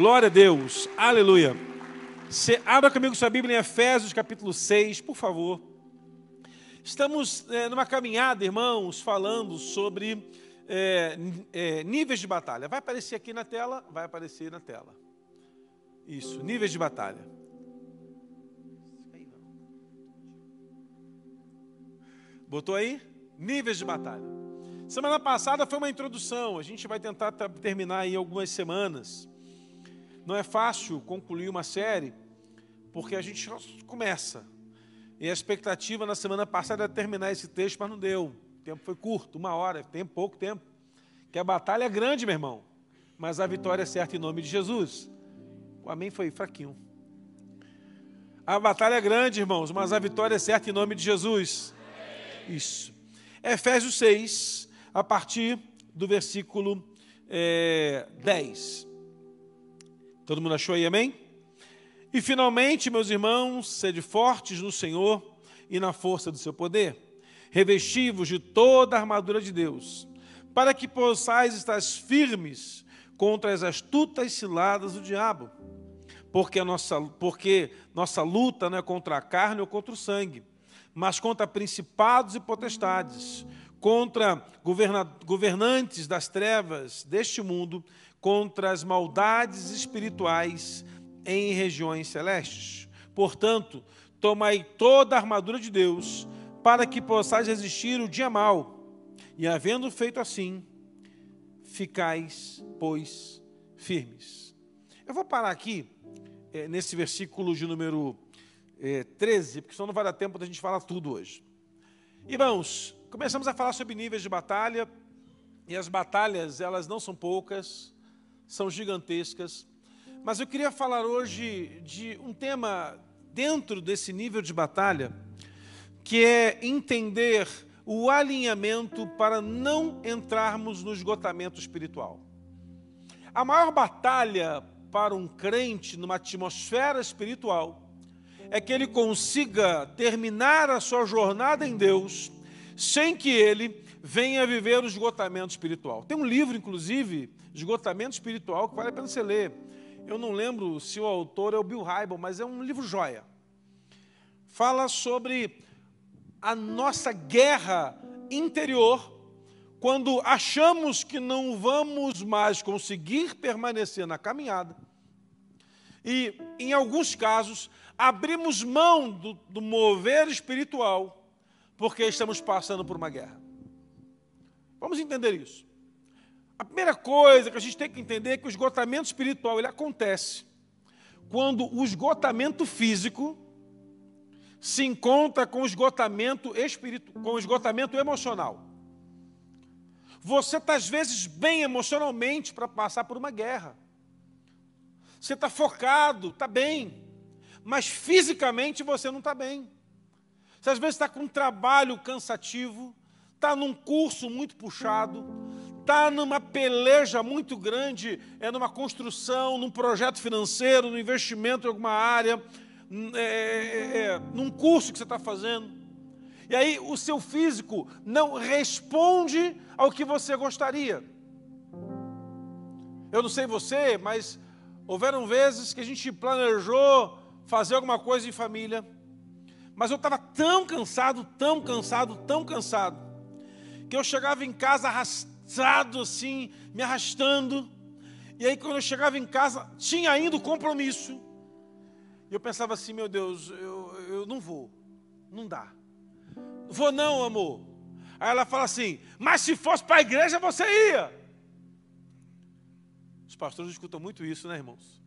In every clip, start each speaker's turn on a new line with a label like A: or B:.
A: Glória a Deus. Aleluia. Você abra comigo sua Bíblia em Efésios capítulo 6, por favor. Estamos é, numa caminhada, irmãos, falando sobre é, é, níveis de batalha. Vai aparecer aqui na tela? Vai aparecer na tela. Isso, níveis de batalha. Botou aí? Níveis de batalha. Semana passada foi uma introdução, a gente vai tentar terminar aí algumas semanas. Não é fácil concluir uma série, porque a gente começa. E a expectativa na semana passada era terminar esse texto, mas não deu. O tempo foi curto, uma hora, tem pouco tempo. Que a batalha é grande, meu irmão. Mas a vitória é certa em nome de Jesus. O amém foi fraquinho. A batalha é grande, irmãos, mas a vitória é certa em nome de Jesus. Isso. Efésios 6, a partir do versículo é, 10. Todo mundo achou aí, amém? E finalmente, meus irmãos, sede fortes no Senhor e na força do seu poder. Revestivos de toda a armadura de Deus, para que possais estar firmes contra as astutas ciladas do diabo. Porque a nossa, porque nossa luta não é contra a carne ou contra o sangue, mas contra principados e potestades, contra governantes das trevas deste mundo, contra as maldades espirituais em regiões celestes. Portanto, tomai toda a armadura de Deus, para que possais resistir o dia mau, e havendo feito assim, ficais, pois, firmes. Eu vou parar aqui, é, nesse versículo de número é, 13, porque senão não vai dar tempo da gente falar tudo hoje. Irmãos, começamos a falar sobre níveis de batalha, e as batalhas, elas não são poucas, são gigantescas, mas eu queria falar hoje de um tema dentro desse nível de batalha, que é entender o alinhamento para não entrarmos no esgotamento espiritual. A maior batalha para um crente numa atmosfera espiritual é que ele consiga terminar a sua jornada em Deus sem que ele venha viver o esgotamento espiritual. Tem um livro, inclusive, Esgotamento Espiritual, que vale a pena você ler. Eu não lembro se o autor é o Bill Hybel, mas é um livro joia. Fala sobre a nossa guerra interior quando achamos que não vamos mais conseguir permanecer na caminhada. E, em alguns casos, abrimos mão do, do mover espiritual porque estamos passando por uma guerra. Vamos entender isso. A primeira coisa que a gente tem que entender é que o esgotamento espiritual ele acontece quando o esgotamento físico se encontra com o esgotamento espiritual, com o esgotamento emocional. Você está às vezes bem emocionalmente para passar por uma guerra. Você está focado, está bem mas fisicamente você não está bem. Você às vezes está com um trabalho cansativo, está num curso muito puxado, está numa peleja muito grande, é numa construção, num projeto financeiro, num investimento em alguma área, é, é, é, num curso que você está fazendo. E aí o seu físico não responde ao que você gostaria. Eu não sei você, mas houveram vezes que a gente planejou fazer alguma coisa em família, mas eu estava tão cansado, tão cansado, tão cansado, que eu chegava em casa arrastado assim, me arrastando, e aí quando eu chegava em casa, tinha ainda o compromisso, e eu pensava assim, meu Deus, eu, eu não vou, não dá. Vou não, amor. Aí ela fala assim, mas se fosse para a igreja você ia. Os pastores escutam muito isso, né, irmãos?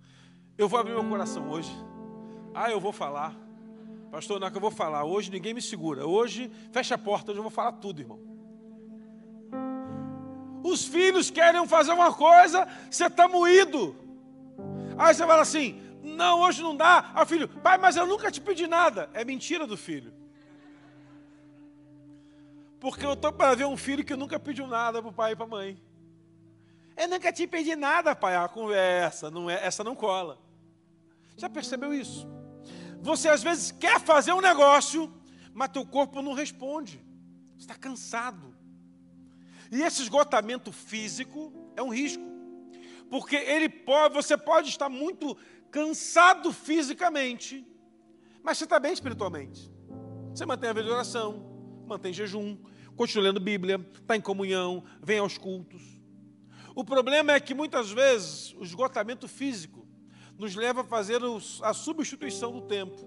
A: Eu vou abrir meu coração hoje. Ah, eu vou falar. Pastor, não é que eu vou falar. Hoje ninguém me segura. Hoje, fecha a porta, hoje eu vou falar tudo, irmão. Os filhos querem fazer uma coisa, você está moído. Aí você fala assim: não, hoje não dá. Aí o filho, pai, mas eu nunca te pedi nada. É mentira do filho. Porque eu estou para ver um filho que nunca pediu nada para o pai e para a mãe. Eu nunca te pedi nada, pai. A conversa, não é, essa não cola. Já percebeu isso? Você às vezes quer fazer um negócio, mas teu corpo não responde. Está cansado. E esse esgotamento físico é um risco. porque ele pode, você pode estar muito cansado fisicamente, mas você está bem espiritualmente. Você mantém a vida de oração, mantém jejum, continua lendo Bíblia, está em comunhão, vem aos cultos. O problema é que muitas vezes o esgotamento físico nos leva a fazer a substituição do tempo,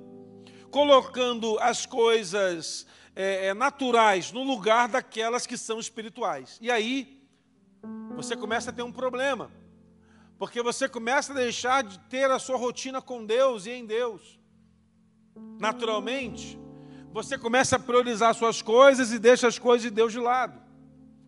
A: colocando as coisas é, é, naturais no lugar daquelas que são espirituais. E aí você começa a ter um problema, porque você começa a deixar de ter a sua rotina com Deus e em Deus. Naturalmente, você começa a priorizar suas coisas e deixa as coisas de Deus de lado.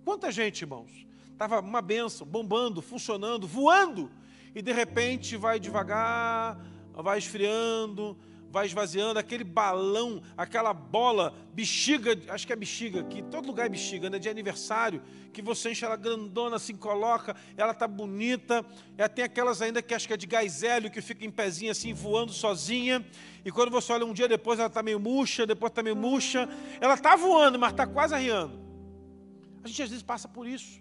A: Quanta gente, irmãos, estava uma benção, bombando, funcionando, voando, e de repente vai devagar, vai esfriando, vai esvaziando, aquele balão, aquela bola, bexiga, acho que é bexiga, que todo lugar é bexiga, né? De aniversário, que você enche ela grandona, assim, coloca, ela tá bonita. Ela tem aquelas ainda que acho que é de gás hélio, que fica em pezinho assim, voando sozinha. E quando você olha um dia depois, ela tá meio murcha, depois tá meio murcha. Ela tá voando, mas tá quase arriando. A gente às vezes passa por isso.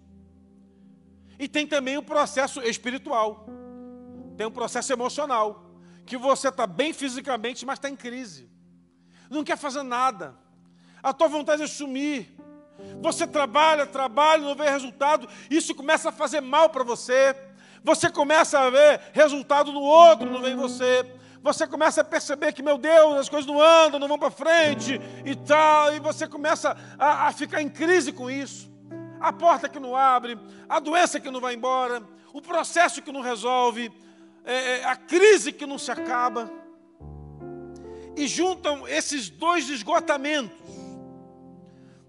A: E tem também o processo espiritual. Tem um processo emocional que você está bem fisicamente, mas está em crise. Não quer fazer nada. A tua vontade é sumir. Você trabalha, trabalha, não vê resultado. Isso começa a fazer mal para você. Você começa a ver resultado no outro, não vem você. Você começa a perceber que, meu Deus, as coisas não andam, não vão para frente e tal. E você começa a, a ficar em crise com isso. A porta que não abre, a doença que não vai embora, o processo que não resolve é, é, a crise que não se acaba, e juntam esses dois esgotamentos,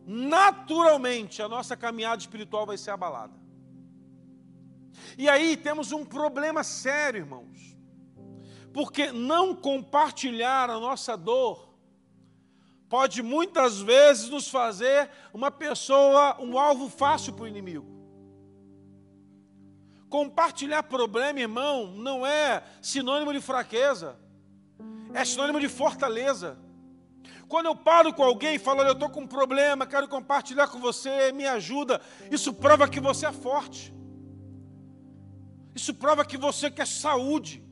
A: naturalmente a nossa caminhada espiritual vai ser abalada. E aí temos um problema sério, irmãos, porque não compartilhar a nossa dor pode muitas vezes nos fazer uma pessoa, um alvo fácil para o inimigo. Compartilhar problema, irmão, não é sinônimo de fraqueza, é sinônimo de fortaleza. Quando eu paro com alguém e falo, eu estou com um problema, quero compartilhar com você, me ajuda, isso prova que você é forte. Isso prova que você quer saúde.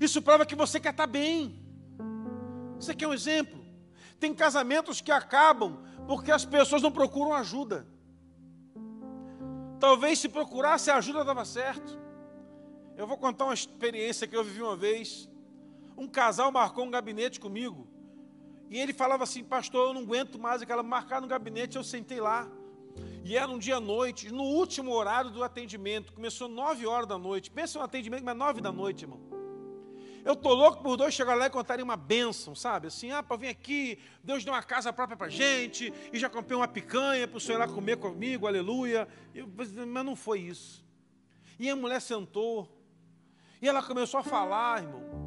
A: Isso prova que você quer estar bem. Isso aqui é um exemplo. Tem casamentos que acabam porque as pessoas não procuram ajuda. Talvez se procurasse ajuda dava certo. Eu vou contar uma experiência que eu vivi uma vez. Um casal marcou um gabinete comigo. E ele falava assim, pastor, eu não aguento mais aquela marcar no gabinete, eu sentei lá. E era um dia à noite, no último horário do atendimento. Começou nove horas da noite. Pensa no atendimento, mas nove da noite, irmão. Eu tô louco por dois chegar lá e contarem uma bênção, sabe? Assim, ah, para vir aqui, Deus deu uma casa própria para gente, e já comprei uma picanha para o senhor ir lá comer comigo, aleluia. Mas não foi isso. E a mulher sentou, e ela começou a falar, irmão.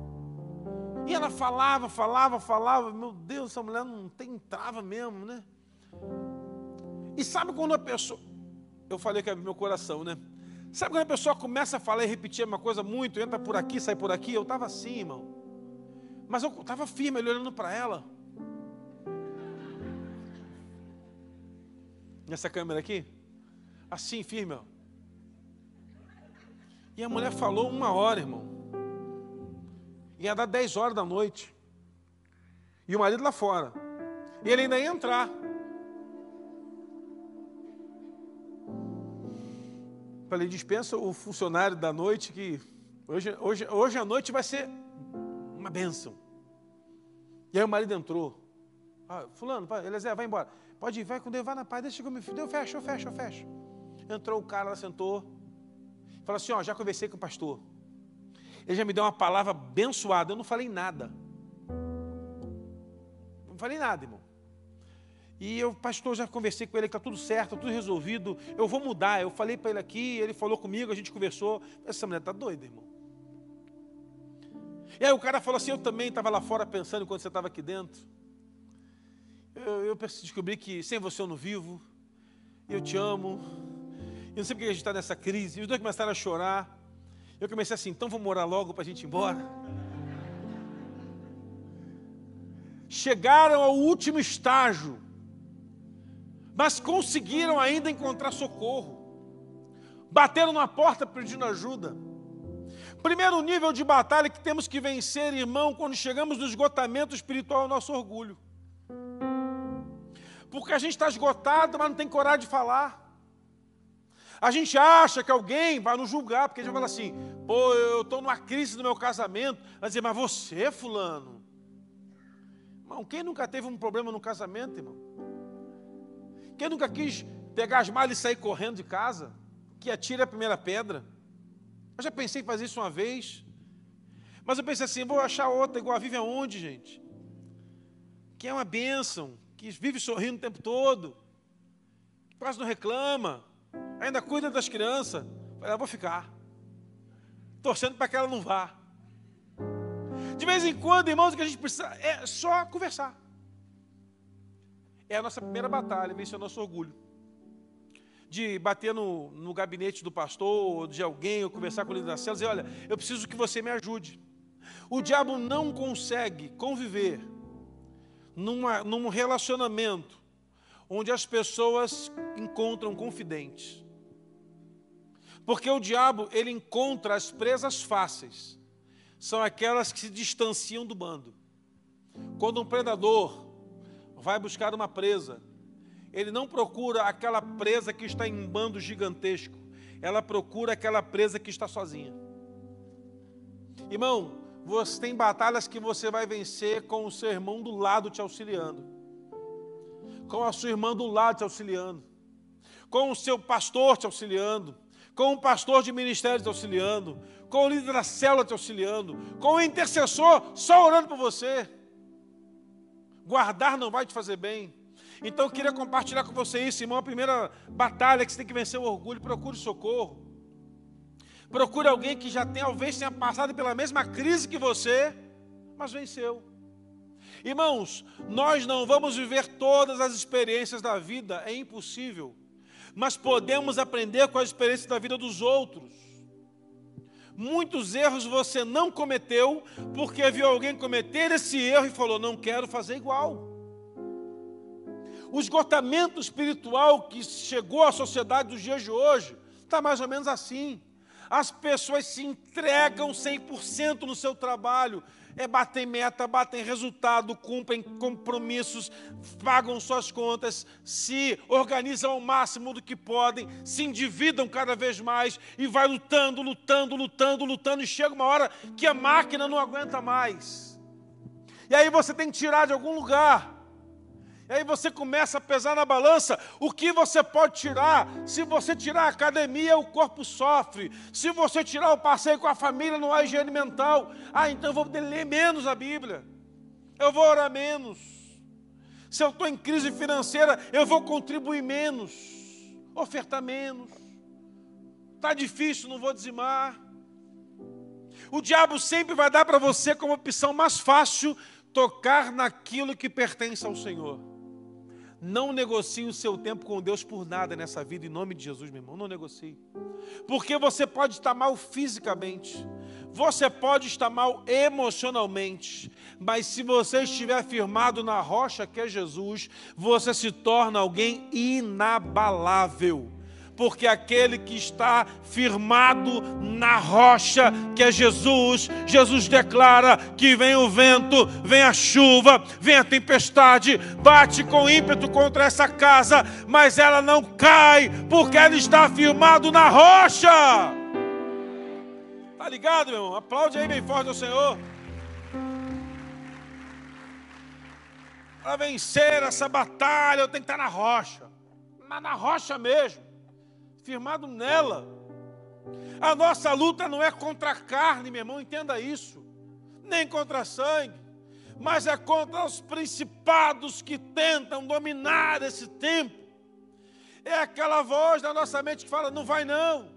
A: E ela falava, falava, falava. Meu Deus, essa mulher não tem trava mesmo, né? E sabe quando a pessoa. Eu falei que é meu coração, né? Sabe quando a pessoa começa a falar e repetir uma coisa muito, entra por aqui, sai por aqui? Eu estava assim, irmão. Mas eu estava firme, olhando para ela. Nessa câmera aqui? Assim, firme, ó. E a mulher falou uma hora, irmão. Ia dar 10 horas da noite. E o marido lá fora. E ele ainda ia entrar. Falei, dispensa o funcionário da noite que hoje, hoje, hoje à noite vai ser uma bênção. E aí o marido entrou. Ah, fulano, Eliezer, vai embora. Pode ir, vai com Deus, vai na paz, deixa comigo. Deus, fecha, fecha, fecha. Entrou o cara, lá sentou. Falou assim, ó, já conversei com o pastor. Ele já me deu uma palavra abençoada. Eu não falei nada. Não falei nada, irmão. E eu, pastor, já conversei com ele, está tudo certo, está tudo resolvido, eu vou mudar. Eu falei para ele aqui, ele falou comigo, a gente conversou. Essa mulher está doida, irmão. E aí o cara falou assim: Eu também estava lá fora pensando quando você estava aqui dentro. Eu, eu descobri que sem você eu não vivo, eu te amo, e não sei porque a gente está nessa crise. E os dois começaram a chorar. Eu comecei assim: Então vamos morar logo para a gente ir embora. Chegaram ao último estágio mas conseguiram ainda encontrar socorro. Bateram na porta pedindo ajuda. Primeiro nível de batalha que temos que vencer, irmão, quando chegamos no esgotamento espiritual, é nosso orgulho. Porque a gente está esgotado, mas não tem coragem de falar. A gente acha que alguém vai nos julgar, porque a gente vai falar assim, pô, eu estou numa crise no meu casamento. Vai dizer, mas você, fulano? Irmão, quem nunca teve um problema no casamento, irmão? Quem nunca quis pegar as malas e sair correndo de casa? Que atire a primeira pedra. Eu já pensei em fazer isso uma vez. Mas eu pensei assim, vou achar outra igual a Vive aonde, gente? Que é uma bênção, que vive sorrindo o tempo todo, que quase não reclama, ainda cuida das crianças. Falei, eu vou ficar. Torcendo para que ela não vá. De vez em quando, irmãos, o que a gente precisa é só conversar. É a nossa primeira batalha, vencer o nosso orgulho. De bater no, no gabinete do pastor, ou de alguém, ou conversar com líder da célula e dizer, olha, eu preciso que você me ajude. O diabo não consegue conviver numa, num relacionamento onde as pessoas encontram confidentes. Porque o diabo, ele encontra as presas fáceis são aquelas que se distanciam do bando. Quando um predador vai buscar uma presa, ele não procura aquela presa que está em bando gigantesco, ela procura aquela presa que está sozinha. Irmão, você tem batalhas que você vai vencer com o seu irmão do lado te auxiliando, com a sua irmã do lado te auxiliando, com o seu pastor te auxiliando, com o pastor de ministério te auxiliando, com o líder da célula te auxiliando, com o intercessor só orando por você. Guardar não vai te fazer bem. Então eu queria compartilhar com você isso, irmão. A primeira batalha que você tem que vencer o orgulho, procure socorro. Procure alguém que já tem, talvez tenha passado pela mesma crise que você, mas venceu. Irmãos, nós não vamos viver todas as experiências da vida, é impossível. Mas podemos aprender com as experiências da vida dos outros. Muitos erros você não cometeu porque viu alguém cometer esse erro e falou: não quero fazer igual. O esgotamento espiritual que chegou à sociedade dos dias de hoje está mais ou menos assim. As pessoas se entregam 100% no seu trabalho, é, batem meta, batem resultado, cumprem compromissos, pagam suas contas, se organizam ao máximo do que podem, se endividam cada vez mais e vai lutando, lutando, lutando, lutando, e chega uma hora que a máquina não aguenta mais. E aí você tem que tirar de algum lugar. E aí você começa a pesar na balança o que você pode tirar. Se você tirar a academia, o corpo sofre. Se você tirar o passeio com a família, não há higiene mental. Ah, então eu vou ler menos a Bíblia. Eu vou orar menos. Se eu estou em crise financeira, eu vou contribuir menos. Ofertar menos. Está difícil, não vou dizimar. O diabo sempre vai dar para você como opção mais fácil tocar naquilo que pertence ao Senhor. Não negocie o seu tempo com Deus por nada nessa vida, em nome de Jesus, meu irmão. Não negocie. Porque você pode estar mal fisicamente, você pode estar mal emocionalmente, mas se você estiver firmado na rocha que é Jesus, você se torna alguém inabalável porque aquele que está firmado na rocha, que é Jesus, Jesus declara que vem o vento, vem a chuva, vem a tempestade, bate com ímpeto contra essa casa, mas ela não cai, porque ela está firmado na rocha. Tá ligado, meu irmão? Aplaude aí bem forte ao Senhor. Para vencer essa batalha, eu tenho que estar na rocha. Mas na rocha mesmo firmado nela. A nossa luta não é contra a carne, meu irmão, entenda isso, nem contra sangue, mas é contra os principados que tentam dominar esse tempo. É aquela voz da nossa mente que fala: não vai não,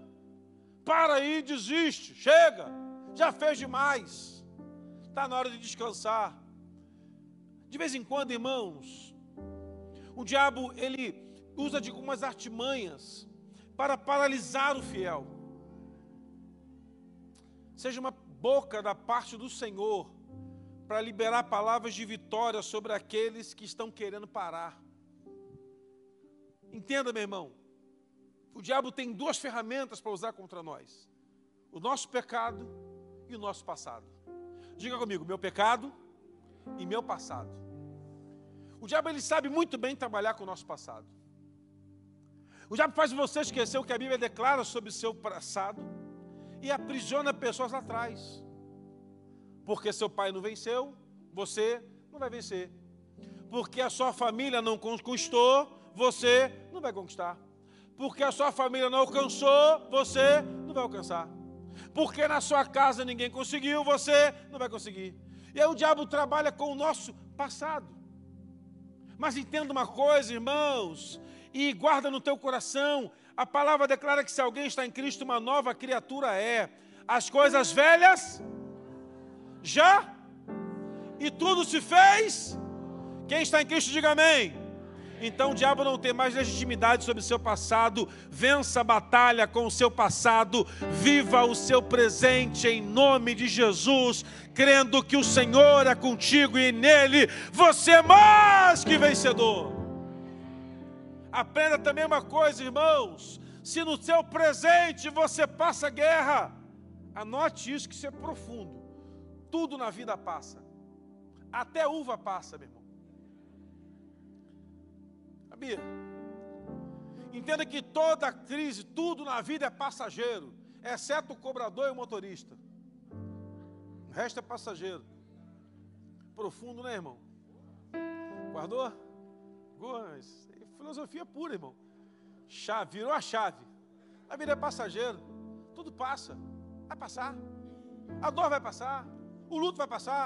A: para aí, desiste, chega, já fez demais, está na hora de descansar. De vez em quando, irmãos, o diabo ele usa de algumas artimanhas para paralisar o fiel. Seja uma boca da parte do Senhor para liberar palavras de vitória sobre aqueles que estão querendo parar. Entenda, meu irmão, o diabo tem duas ferramentas para usar contra nós: o nosso pecado e o nosso passado. Diga comigo, meu pecado e meu passado. O diabo ele sabe muito bem trabalhar com o nosso passado. O diabo faz você esquecer o que a Bíblia declara sobre o seu passado e aprisiona pessoas lá atrás. Porque seu pai não venceu, você não vai vencer. Porque a sua família não conquistou, você não vai conquistar. Porque a sua família não alcançou, você não vai alcançar. Porque na sua casa ninguém conseguiu, você não vai conseguir. E aí o diabo trabalha com o nosso passado. Mas entenda uma coisa, irmãos, e guarda no teu coração. A palavra declara que se alguém está em Cristo, uma nova criatura é. As coisas velhas já e tudo se fez. Quem está em Cristo, diga amém. Então o diabo não tem mais legitimidade sobre o seu passado. Vença a batalha com o seu passado. Viva o seu presente em nome de Jesus, crendo que o Senhor é contigo e nele você é mais que vencedor. Aprenda também uma coisa, irmãos: se no seu presente você passa guerra, anote isso que isso é profundo. Tudo na vida passa. Até uva passa, meu irmão. Sabia? Entenda que toda crise, tudo na vida é passageiro, exceto o cobrador e o motorista. O resto é passageiro. Profundo, né, irmão? Guardou? Guardas. Filosofia pura, irmão. Chave, virou a chave. A vida é passageiro. Tudo passa. Vai passar. A dor vai passar. O luto vai passar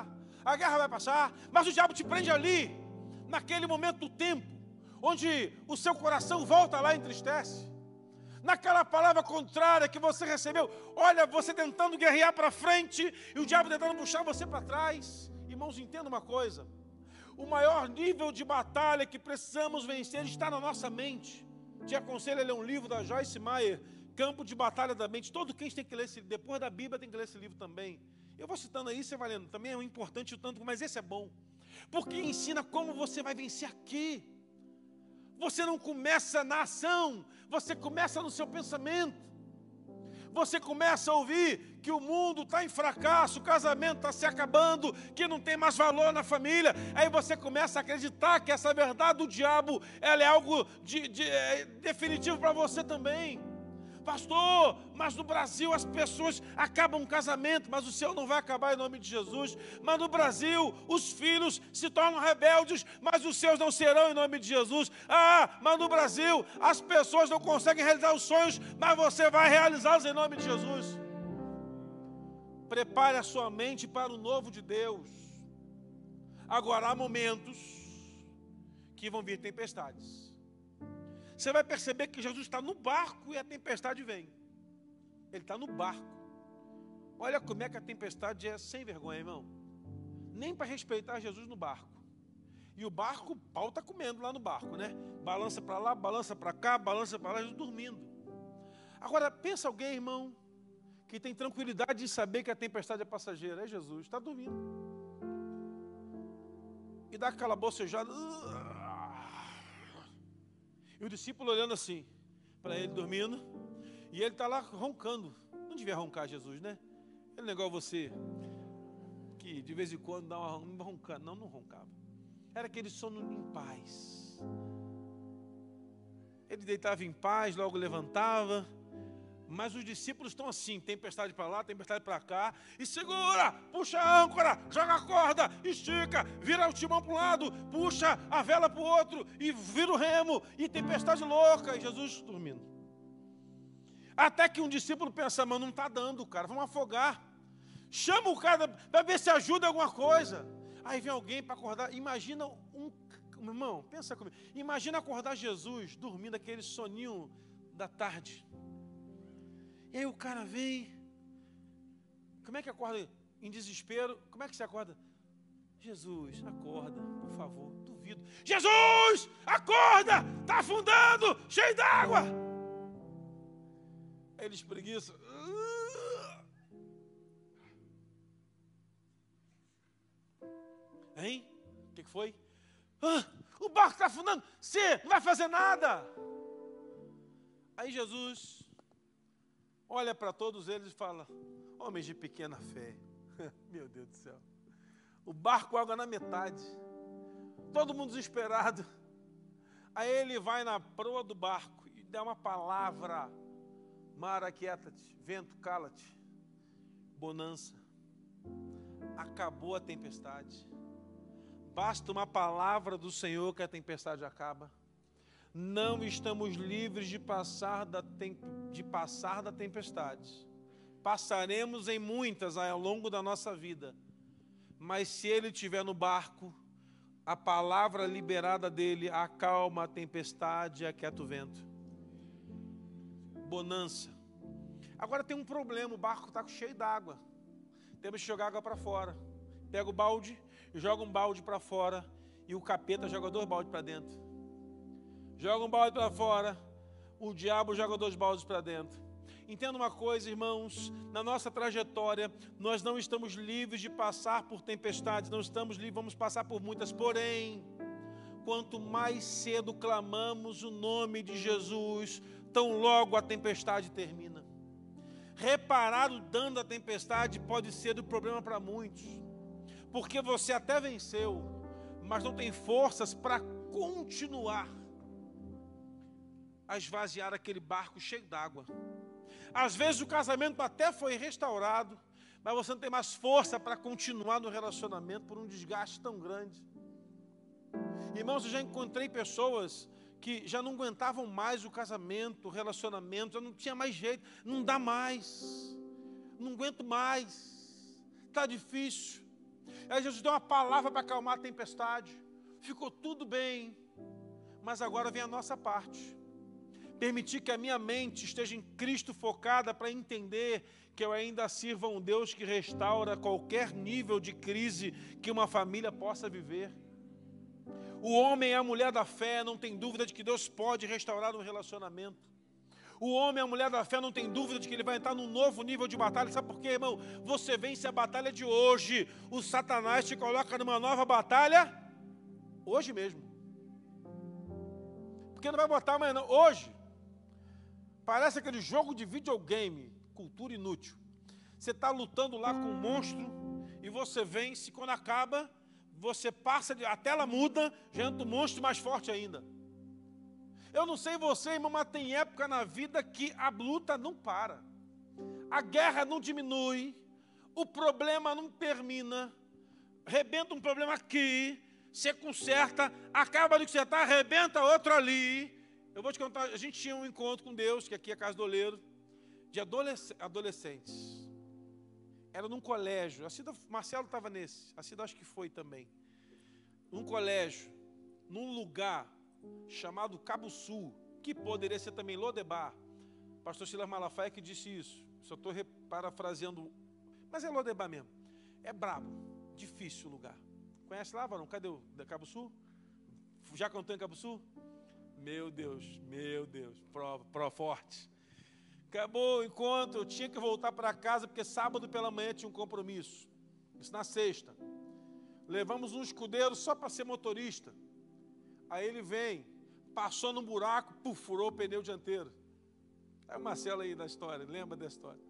A: a guerra vai passar, mas o diabo te prende ali, naquele momento do tempo, onde o seu coração volta lá e entristece. Naquela palavra contrária que você recebeu, olha, você tentando guerrear para frente e o diabo tentando puxar você para trás. Irmãos, entenda uma coisa: o maior nível de batalha que precisamos vencer está na nossa mente. Te aconselho a ler um livro da Joyce Meyer, Campo de Batalha da Mente. Todo quem tem que ler esse livro, depois da Bíblia tem que ler esse livro também. Eu vou citando aí, você vai lendo. Também é um importante o tanto, mas esse é bom. Porque ensina como você vai vencer aqui. Você não começa na ação, você começa no seu pensamento. Você começa a ouvir que o mundo está em fracasso, o casamento está se acabando, que não tem mais valor na família. Aí você começa a acreditar que essa verdade do diabo ela é algo de, de é, definitivo para você também. Pastor, mas no Brasil as pessoas acabam um casamento, mas o seu não vai acabar em nome de Jesus. Mas no Brasil os filhos se tornam rebeldes, mas os seus não serão em nome de Jesus. Ah, mas no Brasil as pessoas não conseguem realizar os sonhos, mas você vai realizá-los em nome de Jesus. Prepare a sua mente para o novo de Deus. Agora há momentos que vão vir tempestades você vai perceber que Jesus está no barco e a tempestade vem. Ele está no barco. Olha como é que a tempestade é sem vergonha, irmão. Nem para respeitar Jesus no barco. E o barco, o pau está comendo lá no barco, né? Balança para lá, balança para cá, balança para lá, Jesus dormindo. Agora, pensa alguém, irmão, que tem tranquilidade de saber que a tempestade é passageira. É Jesus, está dormindo. E dá aquela bocejada. Uh, e o discípulo olhando assim, para ele dormindo, e ele está lá roncando. Não devia roncar Jesus, né? Ele não é igual você, que de vez em quando dá uma roncada. Não, não roncava. Era aquele sono em paz. Ele deitava em paz, logo levantava, mas os discípulos estão assim, tempestade para lá, tempestade para cá, e segura, puxa a âncora, joga a corda, estica, vira o timão para um lado, puxa a vela para o outro, e vira o remo, e tempestade louca, e Jesus dormindo. Até que um discípulo pensa, mas não está dando, cara, vamos afogar. Chama o cara para ver se ajuda alguma coisa. Aí vem alguém para acordar. Imagina um. Irmão, pensa comigo. Imagina acordar Jesus dormindo aquele soninho da tarde. E aí o cara vem. Como é que acorda em desespero? Como é que você acorda? Jesus, acorda, por favor, duvido. Jesus, acorda, está afundando, cheio d'água. Aí ele espreguiça. Hein? O que, que foi? Ah, o barco está afundando. Você não vai fazer nada. Aí Jesus olha para todos eles e fala: Homens de pequena fé, Meu Deus do céu. O barco água na metade. Todo mundo desesperado. Aí ele vai na proa do barco e dá uma palavra. Mar, aquieta-te. Vento, cala-te. Bonança. Acabou a tempestade. Basta uma palavra do Senhor que a tempestade acaba. Não estamos livres de passar da, de passar da tempestade. Passaremos em muitas ao longo da nossa vida. Mas se ele estiver no barco, a palavra liberada dele acalma a tempestade e aquieta o vento. Bonança. Agora tem um problema, o barco está cheio d'água. Temos que jogar água para fora. Pega o balde, joga um balde para fora e o capeta joga dois baldes para dentro. Joga um balde para fora, o diabo joga dois baldes para dentro. Entenda uma coisa, irmãos, na nossa trajetória, nós não estamos livres de passar por tempestades, não estamos livres, vamos passar por muitas, porém, quanto mais cedo clamamos o nome de Jesus, tão logo a tempestade termina. Reparar o dano da tempestade pode ser o problema para muitos, porque você até venceu, mas não tem forças para continuar a esvaziar aquele barco cheio d'água. Às vezes o casamento até foi restaurado, mas você não tem mais força para continuar no relacionamento por um desgaste tão grande. Irmãos, eu já encontrei pessoas que já não aguentavam mais o casamento, o relacionamento, já não tinha mais jeito, não dá mais, não aguento mais, está difícil. Aí Jesus deu uma palavra para acalmar a tempestade, ficou tudo bem, mas agora vem a nossa parte permitir que a minha mente esteja em Cristo focada para entender que eu ainda sirvo a um Deus que restaura qualquer nível de crise que uma família possa viver. O homem e a mulher da fé não tem dúvida de que Deus pode restaurar um relacionamento. O homem e a mulher da fé não tem dúvida de que ele vai entrar num novo nível de batalha. Sabe por quê, irmão? Você vence a batalha de hoje. O Satanás te coloca numa nova batalha hoje mesmo. Porque não vai botar amanhã, não. Hoje. Parece aquele jogo de videogame, cultura inútil. Você está lutando lá com um monstro e você vence, quando acaba, você passa, a tela muda, já entra um monstro mais forte ainda. Eu não sei você, irmão, mas tem época na vida que a luta não para. A guerra não diminui, o problema não termina, rebenta um problema aqui, você conserta, acaba de consertar, arrebenta outro ali, eu vou te contar, a gente tinha um encontro com Deus, que aqui é a Casa do Oleiro, de adolescentes. Era num colégio, a Cida, Marcelo estava nesse, a Cida acho que foi também. Num colégio, num lugar chamado Cabo Sul, que poderia ser também Lodebar. Pastor Silas Malafaia que disse isso. Só estou parafraseando, mas é Lodebar mesmo. É brabo, difícil o lugar. Conhece lá, Varão? Cadê o da Cabo Sul? Já cantou em Cabo Sul? Meu Deus, meu Deus, prova, prova forte. Acabou o encontro, eu tinha que voltar para casa porque sábado pela manhã tinha um compromisso. Isso na sexta. Levamos um escudeiro só para ser motorista. Aí ele vem, passou num buraco, puf, furou o pneu dianteiro. É o Marcelo aí da história, lembra da história?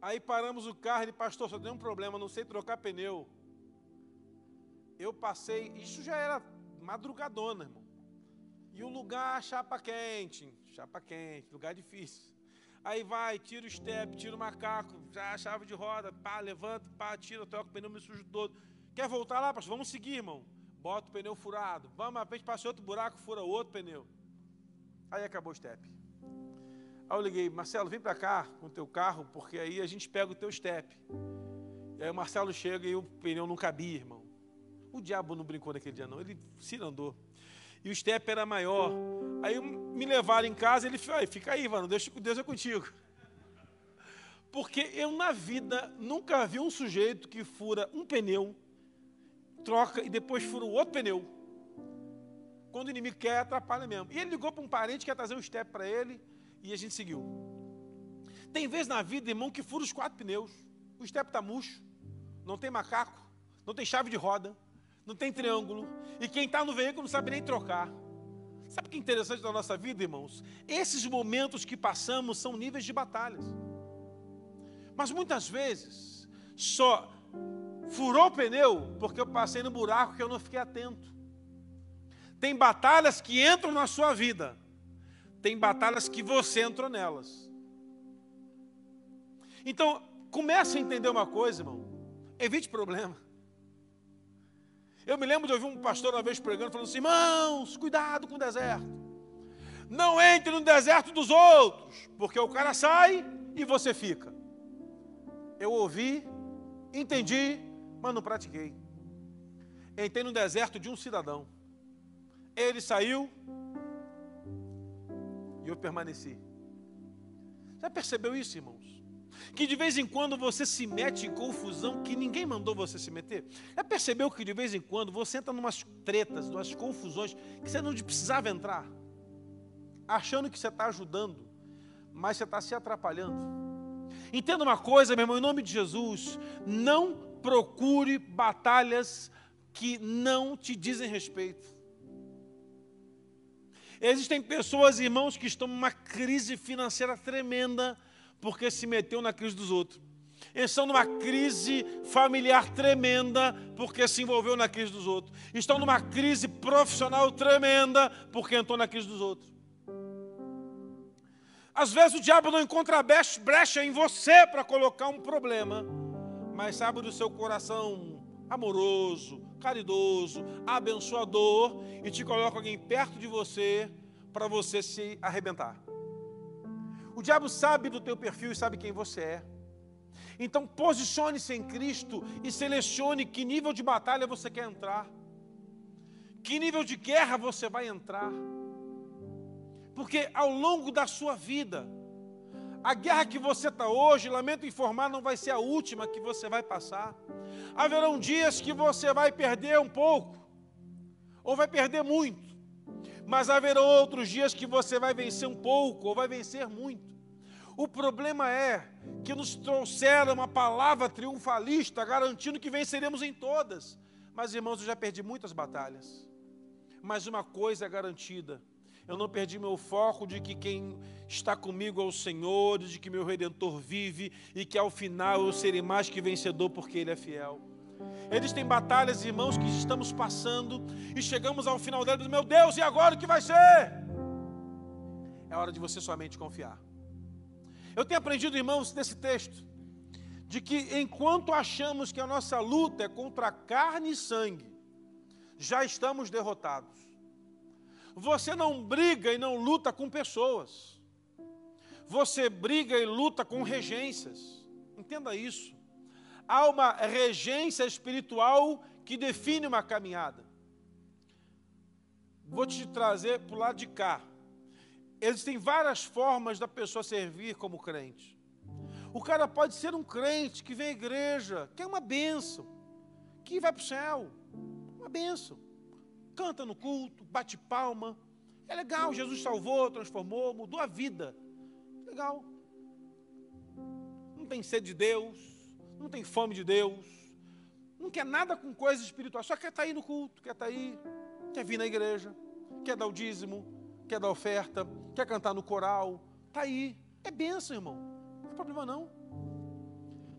A: Aí paramos o carro, ele, pastor, só tem um problema, não sei trocar pneu. Eu passei, isso já era madrugadona, irmão. E o lugar, chapa quente, chapa quente, lugar difícil. Aí vai, tira o step, tira o macaco, já a chave de roda, pá, levanta, pá, tira, troca o pneu, me sujo todo. Quer voltar lá, pastor? Vamos seguir, irmão. Bota o pneu furado. Vamos, a repente passa outro buraco, fura outro pneu. Aí acabou o step. Aí eu liguei, Marcelo, vem para cá com o teu carro, porque aí a gente pega o teu step. E aí o Marcelo chega e o pneu não cabia, irmão. O diabo não brincou naquele dia, não. Ele se andou e o step era maior. Aí me levaram em casa e ele falou, fica aí, mano, Deus, Deus é contigo. Porque eu na vida nunca vi um sujeito que fura um pneu, troca e depois fura o outro pneu. Quando o inimigo quer, atrapalha mesmo. E ele ligou para um parente que ia trazer um step para ele e a gente seguiu. Tem vezes na vida, irmão, que fura os quatro pneus. O step está murcho, não tem macaco, não tem chave de roda, não tem triângulo, e quem está no veículo não sabe nem trocar. Sabe o que é interessante da nossa vida, irmãos? Esses momentos que passamos são níveis de batalhas. Mas muitas vezes, só Furou o pneu porque eu passei no buraco que eu não fiquei atento. Tem batalhas que entram na sua vida. Tem batalhas que você entrou nelas. Então, comece a entender uma coisa, irmão. Evite problema. Eu me lembro de ouvir um pastor uma vez pregando, falando assim: irmãos, cuidado com o deserto. Não entre no deserto dos outros, porque o cara sai e você fica. Eu ouvi, entendi, mas não pratiquei. Entrei no deserto de um cidadão. Ele saiu e eu permaneci. Já percebeu isso, irmãos? Que de vez em quando você se mete em confusão que ninguém mandou você se meter? Já percebeu que de vez em quando você entra numas tretas, numas confusões que você não precisava entrar, achando que você está ajudando, mas você está se atrapalhando? Entenda uma coisa, meu irmão, em nome de Jesus, não procure batalhas que não te dizem respeito. Existem pessoas, irmãos, que estão numa crise financeira tremenda, porque se meteu na crise dos outros. Estão numa crise familiar tremenda porque se envolveu na crise dos outros. Estão numa crise profissional tremenda porque entrou na crise dos outros. Às vezes o diabo não encontra brecha em você para colocar um problema, mas sabe do seu coração amoroso, caridoso, abençoador e te coloca alguém perto de você para você se arrebentar. O diabo sabe do teu perfil e sabe quem você é. Então posicione-se em Cristo e selecione que nível de batalha você quer entrar. Que nível de guerra você vai entrar. Porque ao longo da sua vida, a guerra que você está hoje, lamento informar, não vai ser a última que você vai passar. Haverão dias que você vai perder um pouco, ou vai perder muito mas haverão outros dias que você vai vencer um pouco ou vai vencer muito. O problema é que nos trouxeram uma palavra triunfalista, garantindo que venceremos em todas. Mas, irmãos, eu já perdi muitas batalhas. Mas uma coisa é garantida: eu não perdi meu foco de que quem está comigo é o Senhor, de que meu Redentor vive e que ao final eu serei mais que vencedor porque Ele é fiel. Existem batalhas, irmãos, que estamos passando e chegamos ao final delas, meu Deus, e agora o que vai ser? É hora de você somente confiar. Eu tenho aprendido, irmãos, nesse texto, de que enquanto achamos que a nossa luta é contra carne e sangue, já estamos derrotados. Você não briga e não luta com pessoas. Você briga e luta com regências. Entenda isso há uma regência espiritual que define uma caminhada. Vou te trazer para o lado de cá. Existem várias formas da pessoa servir como crente. O cara pode ser um crente que vem à igreja, que é uma benção, que vai para o céu, uma benção. Canta no culto, bate palma. É legal, Jesus salvou, transformou, mudou a vida. Legal. Não tem sede de Deus, não tem fome de Deus, não quer nada com coisas espirituais, só quer estar tá aí no culto, quer estar tá aí, quer vir na igreja, quer dar o dízimo, quer dar oferta, quer cantar no coral, está aí. É benção, irmão. Não tem problema não.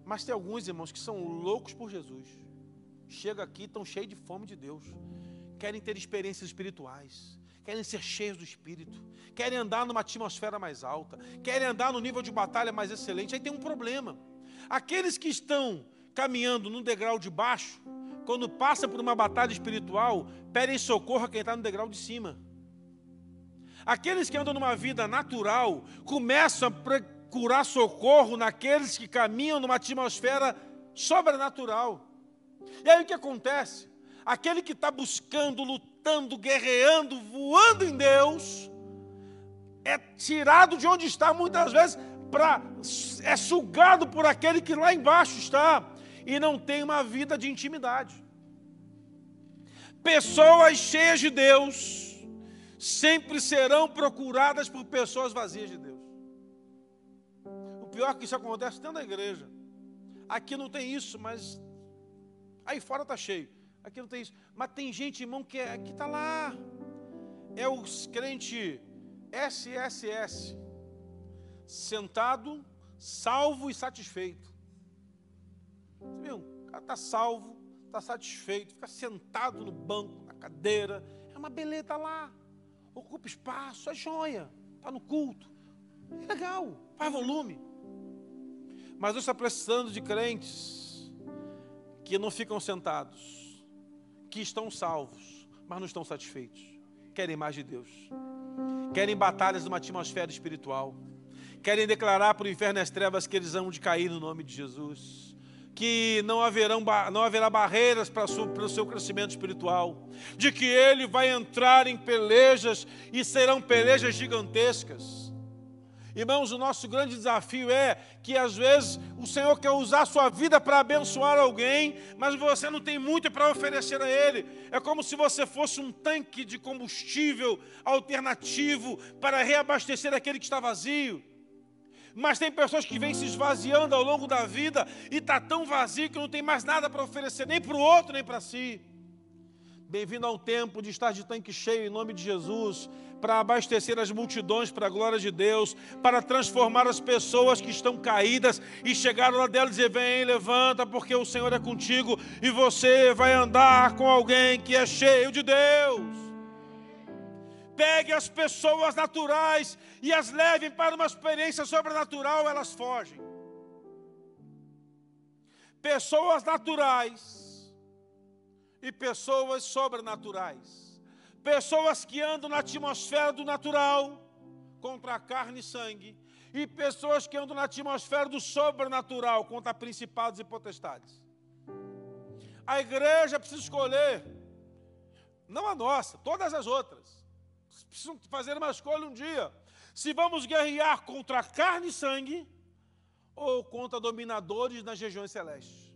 A: Mas tem alguns irmãos que são loucos por Jesus. Chega aqui, estão cheios de fome de Deus. Querem ter experiências espirituais. Querem ser cheios do Espírito. Querem andar numa atmosfera mais alta. Querem andar no nível de batalha mais excelente. Aí tem um problema. Aqueles que estão caminhando no degrau de baixo, quando passa por uma batalha espiritual, pedem socorro a quem está no degrau de cima. Aqueles que andam numa vida natural começam a procurar socorro naqueles que caminham numa atmosfera sobrenatural. E aí o que acontece? Aquele que está buscando, lutando, guerreando, voando em Deus, é tirado de onde está muitas vezes é sugado por aquele que lá embaixo está e não tem uma vida de intimidade. Pessoas cheias de Deus sempre serão procuradas por pessoas vazias de Deus. O pior é que isso acontece dentro da igreja. Aqui não tem isso, mas aí fora está cheio. Aqui não tem isso. Mas tem gente, irmão, que é, está lá. É os crente SSS sentado, salvo e satisfeito. Você viu? cara está salvo, está satisfeito, fica sentado no banco, na cadeira, é uma beleza lá, ocupa espaço, é joia, está no culto, é legal, faz volume. Mas Deus está precisando de crentes que não ficam sentados, que estão salvos, mas não estão satisfeitos, querem mais de Deus, querem batalhas numa atmosfera espiritual, querem declarar para o inferno e as trevas que eles vão de cair no nome de Jesus que não, haverão, não haverá barreiras para, para o seu crescimento espiritual, de que ele vai entrar em pelejas e serão pelejas gigantescas. Irmãos, o nosso grande desafio é que às vezes o Senhor quer usar a sua vida para abençoar alguém, mas você não tem muito para oferecer a Ele. É como se você fosse um tanque de combustível alternativo para reabastecer aquele que está vazio. Mas tem pessoas que vêm se esvaziando ao longo da vida e está tão vazio que não tem mais nada para oferecer, nem para o outro, nem para si. Bem-vindo ao tempo de estar de tanque cheio em nome de Jesus, para abastecer as multidões para a glória de Deus, para transformar as pessoas que estão caídas e chegaram lá dela e dizer: Vem, levanta, porque o Senhor é contigo e você vai andar com alguém que é cheio de Deus. Pegue as pessoas naturais e as leve para uma experiência sobrenatural, elas fogem. Pessoas naturais e pessoas sobrenaturais. Pessoas que andam na atmosfera do natural contra a carne e sangue, e pessoas que andam na atmosfera do sobrenatural contra principados e potestades. A igreja precisa escolher, não a nossa, todas as outras precisam fazer uma escolha um dia. Se vamos guerrear contra carne e sangue ou contra dominadores nas regiões celestes.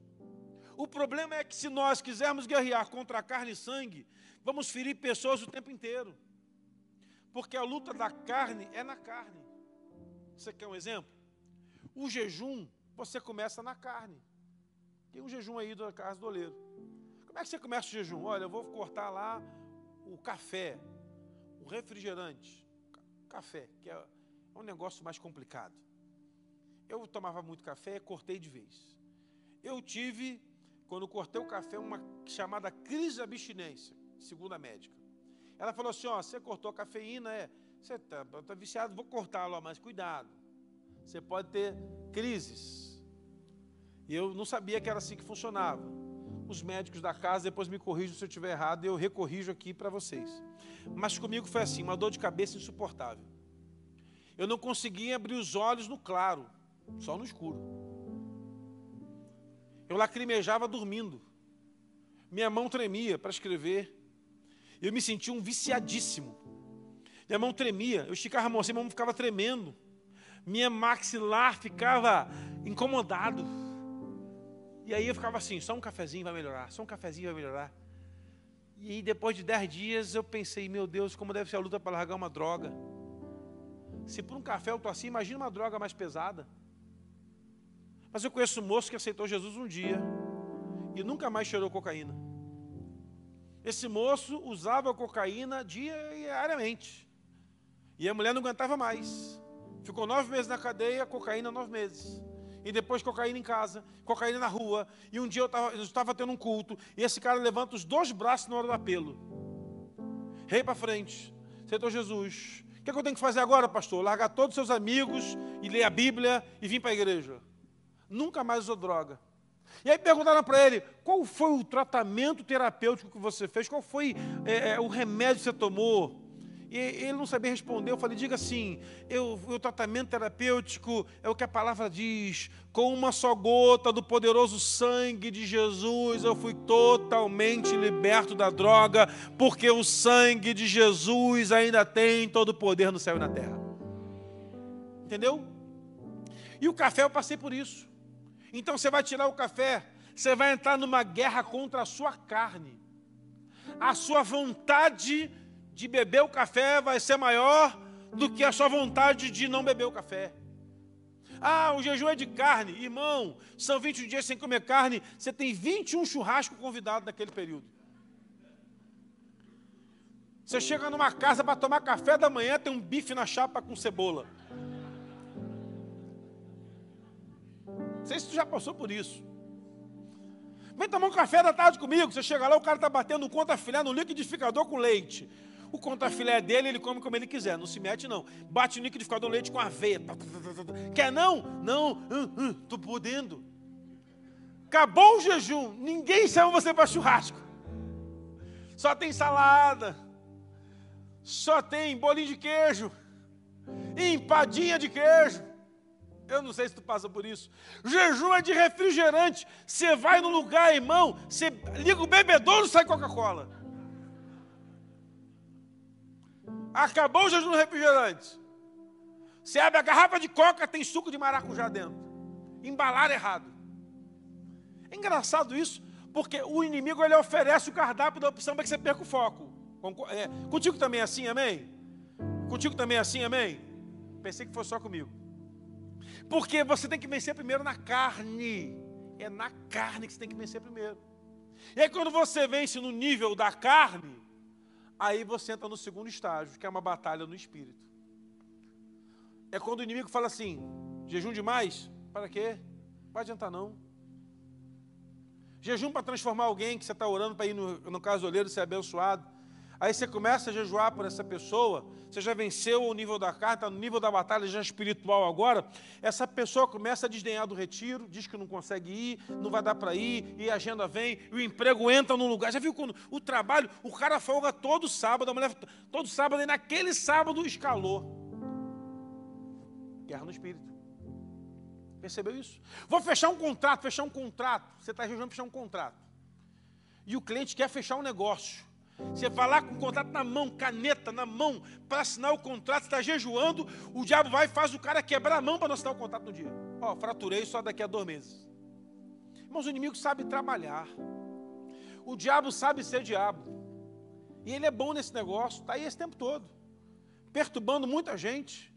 A: O problema é que se nós quisermos guerrear contra carne e sangue, vamos ferir pessoas o tempo inteiro. Porque a luta da carne é na carne. Você quer um exemplo? O jejum, você começa na carne. Tem um jejum aí da casa do oleiro. Como é que você começa o jejum? Olha, eu vou cortar lá o café, refrigerante, café, que é um negócio mais complicado. Eu tomava muito café, cortei de vez. Eu tive, quando cortei o café, uma chamada crise de abstinência, segundo a médica. Ela falou assim: ó, você cortou a cafeína, é, você está tá viciado, vou cortá-lo, mas cuidado. Você pode ter crises. E eu não sabia que era assim que funcionava os médicos da casa, depois me corrijam se eu estiver errado e eu recorrijo aqui para vocês. Mas comigo foi assim, uma dor de cabeça insuportável. Eu não conseguia abrir os olhos no claro, só no escuro. Eu lacrimejava dormindo. Minha mão tremia para escrever. Eu me sentia um viciadíssimo. Minha mão tremia, eu esticava a mão assim, minha mão ficava tremendo. Minha maxilar ficava incomodado. E aí eu ficava assim, só um cafezinho vai melhorar, só um cafezinho vai melhorar. E aí, depois de dez dias eu pensei, meu Deus, como deve ser a luta para largar uma droga. Se por um café eu estou assim, imagina uma droga mais pesada. Mas eu conheço um moço que aceitou Jesus um dia e nunca mais cheirou cocaína. Esse moço usava cocaína diariamente. E a mulher não aguentava mais. Ficou nove meses na cadeia, cocaína nove meses e depois cocaína em casa, cocaína na rua. E um dia eu estava tendo um culto, e esse cara levanta os dois braços na hora do apelo. Rei para frente, Senhor Jesus. O que, é que eu tenho que fazer agora, pastor? Largar todos os seus amigos e ler a Bíblia e vir para a igreja. Nunca mais usou droga. E aí perguntaram para ele: qual foi o tratamento terapêutico que você fez? Qual foi é, é o remédio que você tomou? E ele não sabia responder. Eu falei: diga assim, eu, o tratamento terapêutico é o que a palavra diz. Com uma só gota do poderoso sangue de Jesus, eu fui totalmente liberto da droga, porque o sangue de Jesus ainda tem todo o poder no céu e na terra. Entendeu? E o café eu passei por isso. Então você vai tirar o café, você vai entrar numa guerra contra a sua carne. A sua vontade de beber o café vai ser maior do que a sua vontade de não beber o café. Ah, o jejum é de carne. Irmão, são 21 dias sem comer carne, você tem 21 churrascos convidados naquele período. Você chega numa casa para tomar café da manhã, tem um bife na chapa com cebola. Não sei se tu já passou por isso. Vem tomar um café da tarde comigo. Você chega lá, o cara está batendo conta filé no liquidificador com leite. O conta filé dele, ele come como ele quiser. Não se mete, não. Bate no liquidificador leite com aveia. Quer não? Não. Hum, hum, podendo. Acabou o jejum. Ninguém chama você para churrasco. Só tem salada. Só tem bolinho de queijo. Empadinha de queijo. Eu não sei se tu passa por isso. Jejum é de refrigerante. Você vai no lugar, irmão, você liga o bebedouro, sai Coca-Cola. Acabou o jejum do refrigerante. Você abre a garrafa de coca, tem suco de maracujá dentro. Embalar errado. É engraçado isso, porque o inimigo ele oferece o cardápio da opção para que você perca o foco. É, contigo também é assim, amém? Contigo também é assim, amém? Pensei que fosse só comigo. Porque você tem que vencer primeiro na carne. É na carne que você tem que vencer primeiro. E aí, quando você vence no nível da carne, aí você entra no segundo estágio, que é uma batalha no espírito. É quando o inimigo fala assim: jejum demais? Para quê? Não vai adiantar não. Jejum para transformar alguém que você está orando para ir no, no casoleiro ser abençoado. Aí você começa a jejuar por essa pessoa, você já venceu o nível da carta, está no nível da batalha já espiritual agora. Essa pessoa começa a desdenhar do retiro, diz que não consegue ir, não vai dar para ir, e a agenda vem, e o emprego entra no lugar. Já viu quando o trabalho, o cara folga todo sábado, a mulher todo sábado, e naquele sábado escalou. Guerra no espírito. Percebeu isso? Vou fechar um contrato, fechar um contrato. Você está jejuando fechar um contrato. E o cliente quer fechar um negócio. Você vai lá com o contrato na mão, caneta na mão, para assinar o contrato, está jejuando, o diabo vai e faz o cara quebrar a mão para não assinar o contrato no dia. Ó, fraturei só daqui a dois meses. Irmãos, o inimigo sabe trabalhar. O diabo sabe ser diabo. E ele é bom nesse negócio, está aí esse tempo todo, perturbando muita gente.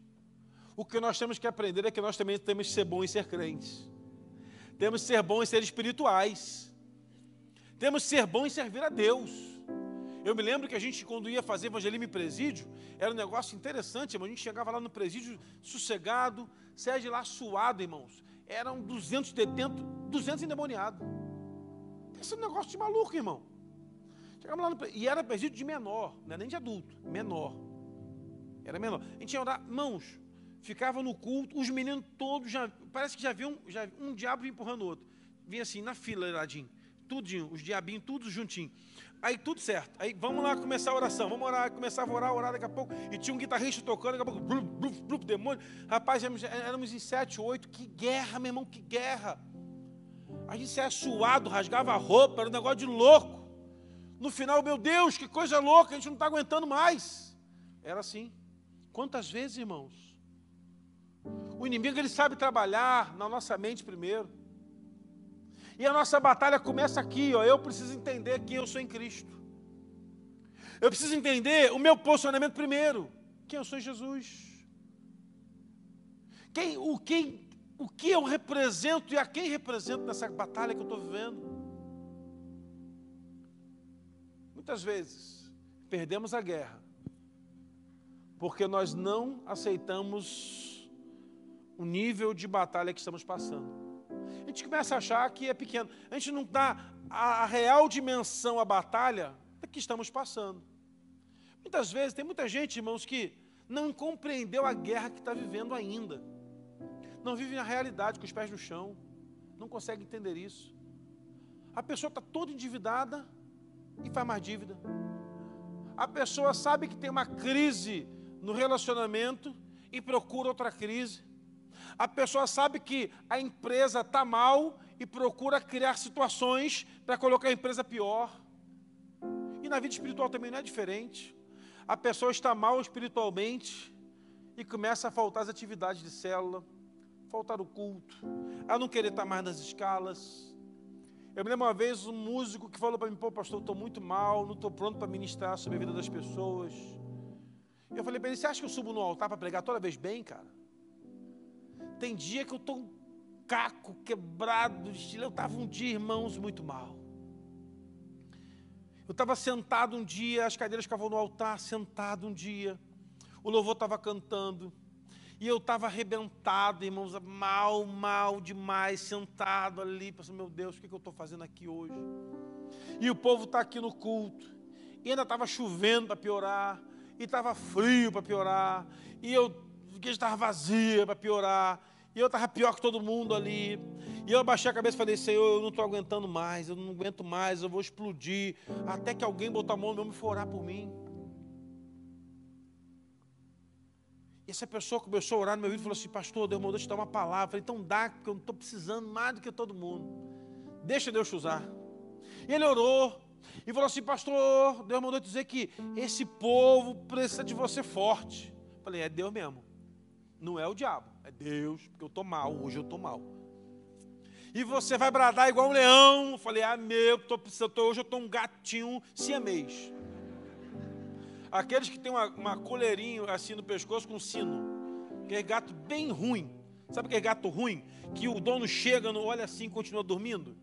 A: O que nós temos que aprender é que nós também temos que ser bons em ser crentes. Temos que ser bons em ser espirituais. Temos que ser bons em servir a Deus. Eu me lembro que a gente, quando ia fazer evangelismo em presídio, era um negócio interessante, irmão. A gente chegava lá no presídio sossegado, de lá suado, irmãos. Eram 200 detentos, 200 endemoniados. Esse é um negócio de maluco, irmão. Chegamos lá no e era presídio de menor, não é nem de adulto, menor. Era menor. A gente ia orar, mãos, ficava no culto, os meninos todos já, parece que já viam já, um diabo empurrando o outro. Vinha assim, na fila, ladinho, tudinho, os diabinhos, tudo juntinho. Aí tudo certo. Aí vamos lá começar a oração. Vamos orar, começar a orar, orar daqui a pouco. E tinha um guitarrista tocando, daqui a pouco, bluf, bluf, bluf, demônio. Rapaz, éramos, éramos em sete, oito. Que guerra, meu irmão, que guerra. A gente saia suado, rasgava a roupa, era um negócio de louco. No final, meu Deus, que coisa louca, a gente não está aguentando mais. Era assim. Quantas vezes, irmãos? O inimigo ele sabe trabalhar na nossa mente primeiro. E a nossa batalha começa aqui, ó. Eu preciso entender quem eu sou em Cristo. Eu preciso entender o meu posicionamento primeiro. Quem eu sou em Jesus. Quem, o, quem, o que eu represento e a quem represento nessa batalha que eu estou vivendo. Muitas vezes perdemos a guerra porque nós não aceitamos o nível de batalha que estamos passando a gente começa a achar que é pequeno. A gente não dá a real dimensão à batalha que estamos passando. Muitas vezes, tem muita gente, irmãos, que não compreendeu a guerra que está vivendo ainda. Não vive na realidade, com os pés no chão. Não consegue entender isso. A pessoa está toda endividada e faz mais dívida. A pessoa sabe que tem uma crise no relacionamento e procura outra crise. A pessoa sabe que a empresa está mal e procura criar situações para colocar a empresa pior. E na vida espiritual também não é diferente. A pessoa está mal espiritualmente e começa a faltar as atividades de célula, faltar o culto, a não querer estar mais nas escalas. Eu me lembro uma vez um músico que falou para mim, pô, pastor, estou muito mal, não estou pronto para ministrar sobre a vida das pessoas. Eu falei para ele, você acha que eu subo no altar para pregar toda vez bem, cara? Tem dia que eu estou um caco, quebrado, eu estava um dia, irmãos, muito mal. Eu estava sentado um dia, as cadeiras ficavam no altar, sentado um dia. O louvor estava cantando. E eu estava arrebentado, irmãos, mal, mal demais, sentado ali, pensando, meu Deus, o que, que eu estou fazendo aqui hoje? E o povo está aqui no culto, e ainda estava chovendo para piorar, e estava frio para piorar, e eu, a igreja estava vazia para piorar, e eu estava pior que todo mundo ali. E eu abaixei a cabeça e falei, Senhor, eu não estou aguentando mais, eu não aguento mais, eu vou explodir. Até que alguém botar a mão no meu e for orar por mim. E essa pessoa começou a orar no meu ouvido e falou assim, pastor, Deus mandou te dar uma palavra. Eu falei, então dá, porque eu não estou precisando mais do que todo mundo. Deixa Deus te usar. E ele orou e falou assim, pastor, Deus mandou dizer que esse povo precisa de você forte. Eu falei, é Deus mesmo. Não é o diabo, é Deus, porque eu estou mal, hoje eu estou mal. E você vai bradar igual um leão. Eu falei, ah, meu, tô precisando, hoje eu estou um gatinho siamês. Aqueles que tem uma, uma coleirinha assim no pescoço com sino. Que é gato bem ruim. Sabe aquele gato ruim? Que o dono chega, não olha assim e continua dormindo?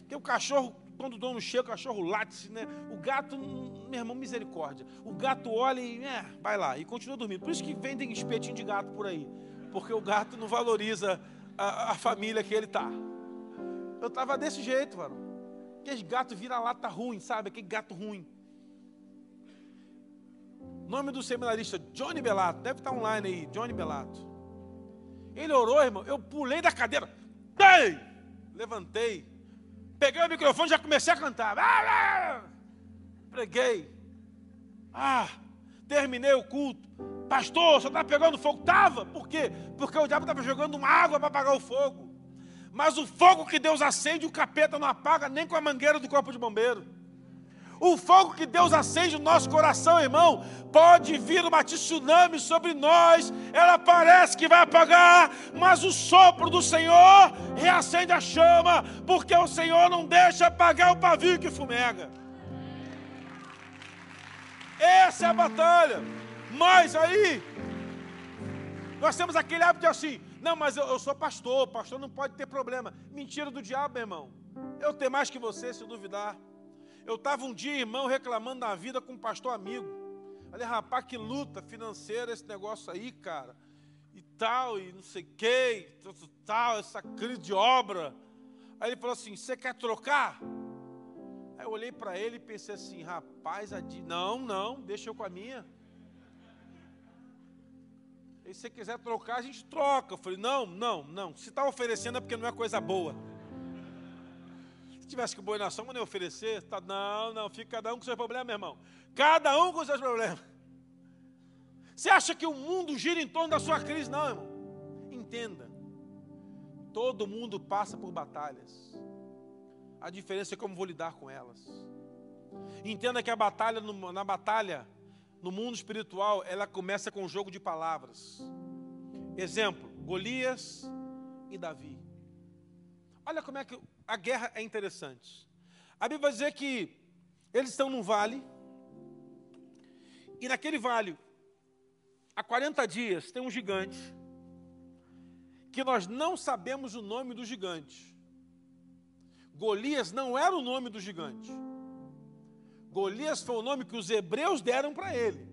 A: Porque o cachorro, quando o dono chega, o cachorro late, né? O gato, meu irmão, misericórdia. O gato olha e é, vai lá e continua dormindo. Por isso que vendem espetinho de gato por aí. Porque o gato não valoriza a, a família que ele está. Eu estava desse jeito, mano. Aquele gato vira-lata ruim, sabe? Aquele gato ruim. Nome do seminarista, Johnny Belato. Deve estar online aí, Johnny Belato. Ele orou, irmão. Eu pulei da cadeira. Ei! Levantei. Peguei o microfone e já comecei a cantar. Preguei. Ah, terminei o culto. Pastor, você está pegando fogo? Tava. Por quê? Porque o diabo estava jogando uma água para apagar o fogo. Mas o fogo que Deus acende, o capeta não apaga nem com a mangueira do corpo de bombeiro. O fogo que Deus acende no nosso coração, irmão, pode vir uma tsunami sobre nós, ela parece que vai apagar, mas o sopro do Senhor reacende a chama, porque o Senhor não deixa apagar o pavio que fumega. Essa é a batalha. Mas aí, nós temos aquele hábito assim: não, mas eu, eu sou pastor, pastor não pode ter problema. Mentira do diabo, irmão. Eu tenho mais que você, se duvidar. Eu estava um dia, irmão, reclamando da vida com um pastor amigo. Falei, rapaz, que luta financeira esse negócio aí, cara. E tal, e não sei o que, tal, essa crise de obra. Aí ele falou assim: Você quer trocar? Aí eu olhei para ele e pensei assim: Rapaz, não, não, deixa eu com a minha. E se você quiser trocar, a gente troca. Eu falei: Não, não, não. Se está oferecendo é porque não é coisa boa. Se tivesse que boi na sombra, nem oferecer, tá, não, não, fica cada um com seus problemas, meu irmão. Cada um com seus problemas. Você acha que o mundo gira em torno da sua crise? Não, irmão. Entenda. Todo mundo passa por batalhas. A diferença é como vou lidar com elas. Entenda que a batalha, na batalha, no mundo espiritual, ela começa com um jogo de palavras. Exemplo, Golias e Davi. Olha como é que a guerra é interessante. A Bíblia vai dizer que eles estão num vale, e naquele vale, há 40 dias, tem um gigante, que nós não sabemos o nome do gigante. Golias não era o nome do gigante. Golias foi o nome que os hebreus deram para ele,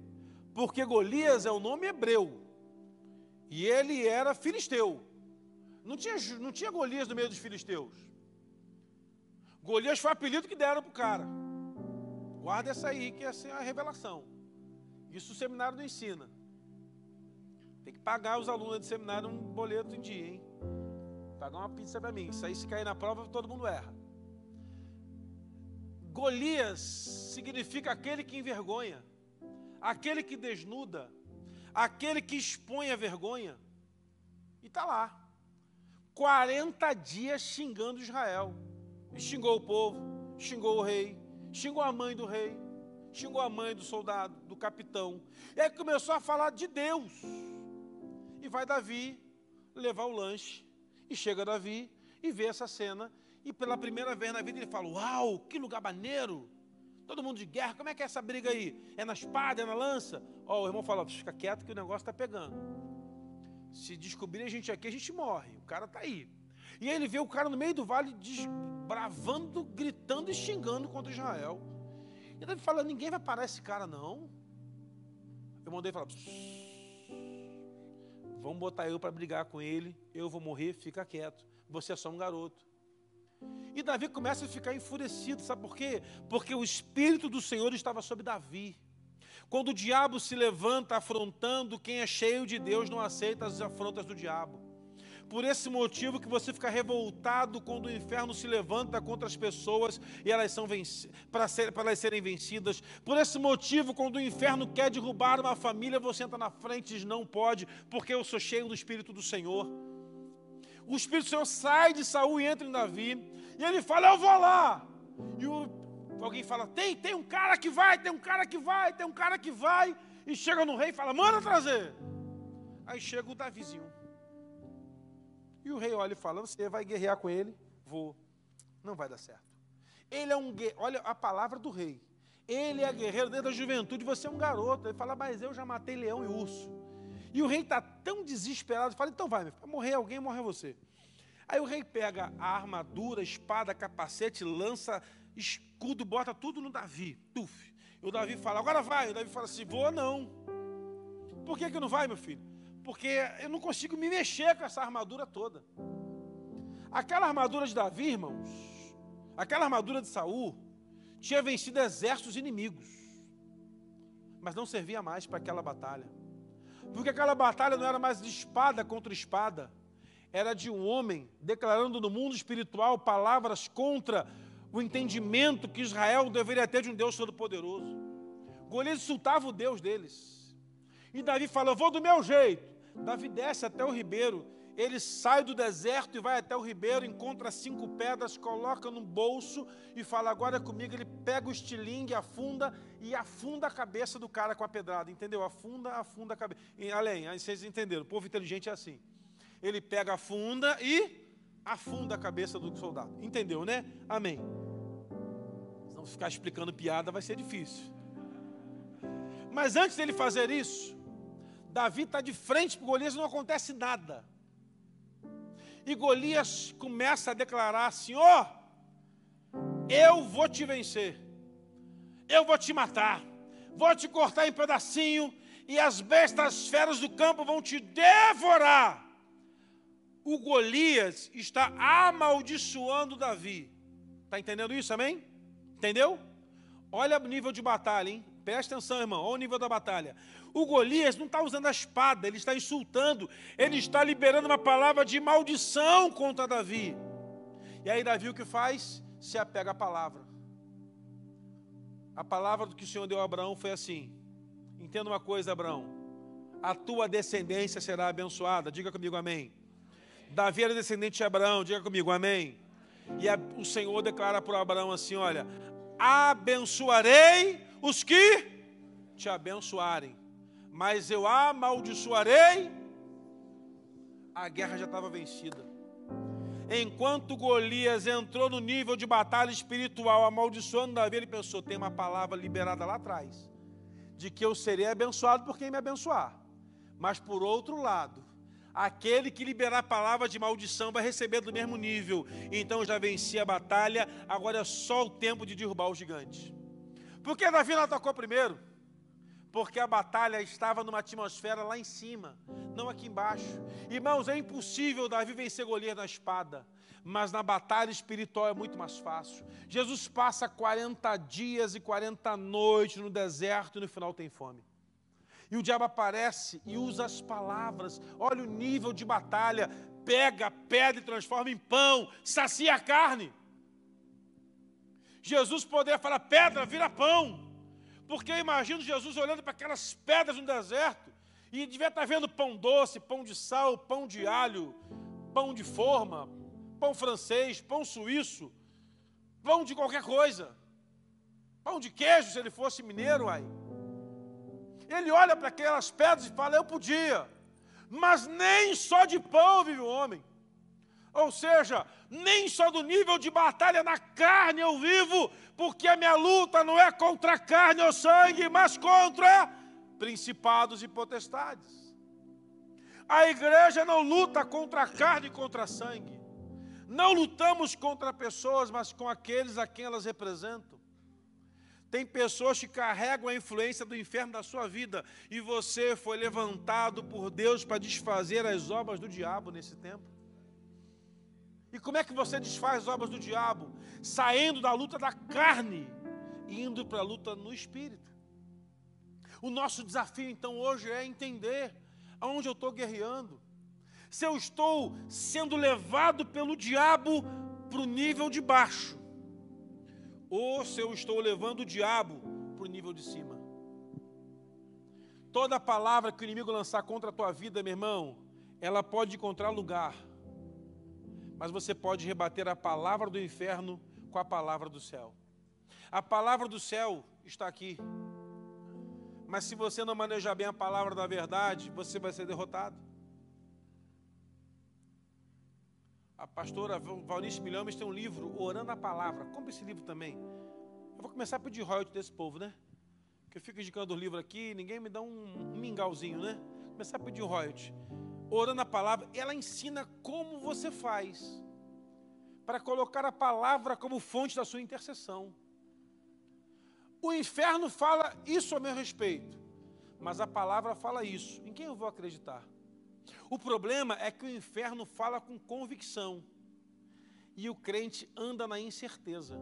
A: porque Golias é o nome hebreu, e ele era filisteu. Não tinha, não tinha Golias no meio dos filisteus. Golias foi o apelido que deram para o cara. Guarda essa aí, que essa é a revelação. Isso o seminário não ensina. Tem que pagar os alunos de seminário um boleto em dia, hein? Pagar uma pizza para mim. Isso aí, se cair na prova, todo mundo erra. Golias significa aquele que envergonha, aquele que desnuda, aquele que expõe a vergonha. E está lá. 40 dias xingando Israel. E xingou o povo, xingou o rei, xingou a mãe do rei, xingou a mãe do soldado, do capitão. E aí começou a falar de Deus. E vai Davi levar o lanche. E chega Davi e vê essa cena. E pela primeira vez na vida ele fala: Uau, que lugar maneiro! Todo mundo de guerra, como é que é essa briga aí? É na espada, é na lança? Ó, oh, o irmão fala: Fica quieto que o negócio está pegando. Se descobrir a gente aqui, a gente morre. O cara está aí. E aí ele vê o cara no meio do vale desbravando, gritando e xingando contra Israel. E ele fala: ninguém vai parar esse cara, não. Eu mandei falar: Vamos botar eu para brigar com ele, eu vou morrer, fica quieto. Você é só um garoto. E Davi começa a ficar enfurecido, sabe por quê? Porque o Espírito do Senhor estava sobre Davi. Quando o diabo se levanta afrontando, quem é cheio de Deus não aceita as afrontas do diabo. Por esse motivo que você fica revoltado quando o inferno se levanta contra as pessoas e elas são para ser, elas serem vencidas. Por esse motivo, quando o inferno quer derrubar uma família, você entra na frente e diz: não pode, porque eu sou cheio do Espírito do Senhor. O Espírito do Senhor sai de Saul e entra em Davi, e ele fala: Eu vou lá. E o, alguém fala: tem, tem um cara que vai, tem um cara que vai, tem um cara que vai. E chega no rei e fala: Manda trazer. Aí chega o Davizinho. E o rei olha e fala: Você vai guerrear com ele? Vou. Não vai dar certo. Ele é um olha a palavra do rei. Ele é guerreiro desde a juventude, você é um garoto. Ele fala, mas eu já matei leão e urso. E o rei está tão desesperado, fala, então vai, morrer alguém, morre você. Aí o rei pega a armadura, espada, capacete, lança, escudo, bota tudo no Davi. Tuf. E o Davi fala, agora vai. O Davi fala assim, vou não. Por que, que não vai, meu filho? Porque eu não consigo me mexer com essa armadura toda. Aquela armadura de Davi, irmãos, aquela armadura de Saul, tinha vencido exércitos inimigos, mas não servia mais para aquela batalha. Porque aquela batalha não era mais de espada contra espada, era de um homem declarando no mundo espiritual palavras contra o entendimento que Israel deveria ter de um Deus todo-poderoso. Golias insultava o Deus deles. E Davi fala: Eu vou do meu jeito. Davi desce até o ribeiro ele sai do deserto e vai até o ribeiro, encontra cinco pedras, coloca no bolso e fala: Agora é comigo. Ele pega o estilingue, afunda e afunda a cabeça do cara com a pedrada. Entendeu? Afunda, afunda a cabeça. Além, aí vocês entenderam. O povo inteligente é assim. Ele pega, afunda e afunda a cabeça do soldado. Entendeu, né? Amém. Se não ficar explicando piada, vai ser difícil. Mas antes dele fazer isso, Davi está de frente para Golias e não acontece nada. E Golias começa a declarar: Senhor, eu vou te vencer, eu vou te matar, vou te cortar em pedacinho, e as bestas feras do campo vão te devorar. O Golias está amaldiçoando Davi. Está entendendo isso, amém? Entendeu? Olha o nível de batalha, hein? Presta atenção, irmão, olha o nível da batalha. O Golias não está usando a espada, ele está insultando, ele está liberando uma palavra de maldição contra Davi. E aí, Davi o que faz? Se apega à palavra. A palavra que o Senhor deu a Abraão foi assim: entenda uma coisa, Abraão, a tua descendência será abençoada. Diga comigo amém. Davi era descendente de Abraão, diga comigo amém. E a, o Senhor declara para Abraão assim: olha, abençoarei os que te abençoarem mas eu amaldiçoarei. A guerra já estava vencida. Enquanto Golias entrou no nível de batalha espiritual, amaldiçoando Davi, ele pensou: tem uma palavra liberada lá atrás, de que eu serei abençoado por quem me abençoar. Mas por outro lado, aquele que liberar palavra de maldição vai receber do mesmo nível. Então já venci a batalha, agora é só o tempo de derrubar o gigante. Por que Davi não atacou primeiro? porque a batalha estava numa atmosfera lá em cima, não aqui embaixo. Irmãos, é impossível Davi vencer Golias na espada, mas na batalha espiritual é muito mais fácil. Jesus passa 40 dias e 40 noites no deserto e no final tem fome. E o diabo aparece e usa as palavras. Olha o nível de batalha. Pega a pedra e transforma em pão, sacia a carne. Jesus poderia falar: pedra, vira pão. Porque eu imagino Jesus olhando para aquelas pedras no deserto e devia estar vendo pão doce, pão de sal, pão de alho, pão de forma, pão francês, pão suíço, pão de qualquer coisa. Pão de queijo, se ele fosse mineiro, aí. Ele olha para aquelas pedras e fala: Eu podia, mas nem só de pão vive o homem. Ou seja, nem só do nível de batalha na carne eu vivo, porque a minha luta não é contra carne ou sangue, mas contra principados e potestades. A igreja não luta contra carne e contra sangue. Não lutamos contra pessoas, mas com aqueles a quem elas representam. Tem pessoas que carregam a influência do inferno da sua vida e você foi levantado por Deus para desfazer as obras do diabo nesse tempo. E como é que você desfaz as obras do diabo? Saindo da luta da carne indo para a luta no espírito. O nosso desafio então hoje é entender aonde eu estou guerreando. Se eu estou sendo levado pelo diabo para o nível de baixo ou se eu estou levando o diabo para o nível de cima. Toda palavra que o inimigo lançar contra a tua vida, meu irmão, ela pode encontrar lugar, mas você pode rebater a palavra do inferno com a palavra do céu. A palavra do céu está aqui, mas se você não manejar bem a palavra da verdade, você vai ser derrotado. A pastora Valnice Milhames tem um livro, Orando a Palavra. Compre esse livro também. Eu vou começar a pedir royalty desse povo, né? Que eu fico indicando o livro aqui, ninguém me dá um, mingauzinho, né? Começar a pedir royalty. Orando a Palavra, ela ensina como você faz para colocar a palavra como fonte da sua intercessão. O inferno fala isso a meu respeito, mas a palavra fala isso. Em quem eu vou acreditar? O problema é que o inferno fala com convicção e o crente anda na incerteza.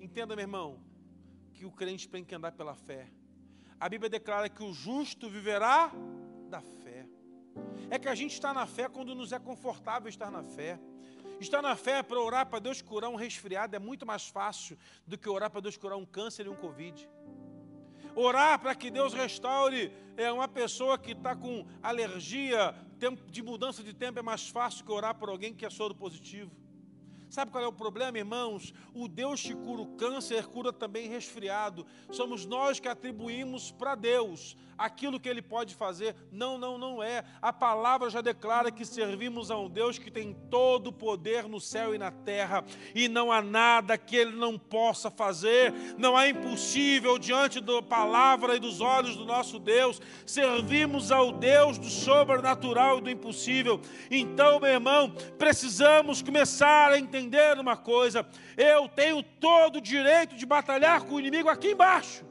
A: Entenda, meu irmão, que o crente tem que andar pela fé. A Bíblia declara que o justo viverá da fé. É que a gente está na fé quando nos é confortável estar na fé. Estar na fé para orar para Deus curar um resfriado é muito mais fácil do que orar para Deus curar um câncer e um Covid. Orar para que Deus restaure é uma pessoa que está com alergia, tempo de mudança de tempo é mais fácil que orar por alguém que é soro positivo. Sabe qual é o problema, irmãos? O Deus que cura o câncer cura também resfriado. Somos nós que atribuímos para Deus aquilo que Ele pode fazer. Não, não, não é. A palavra já declara que servimos a um Deus que tem todo o poder no céu e na terra, e não há nada que Ele não possa fazer. Não há impossível diante da palavra e dos olhos do nosso Deus. Servimos ao Deus do sobrenatural e do impossível. Então, meu irmão, precisamos começar a entender entender uma coisa: eu tenho todo o direito de batalhar com o inimigo aqui embaixo,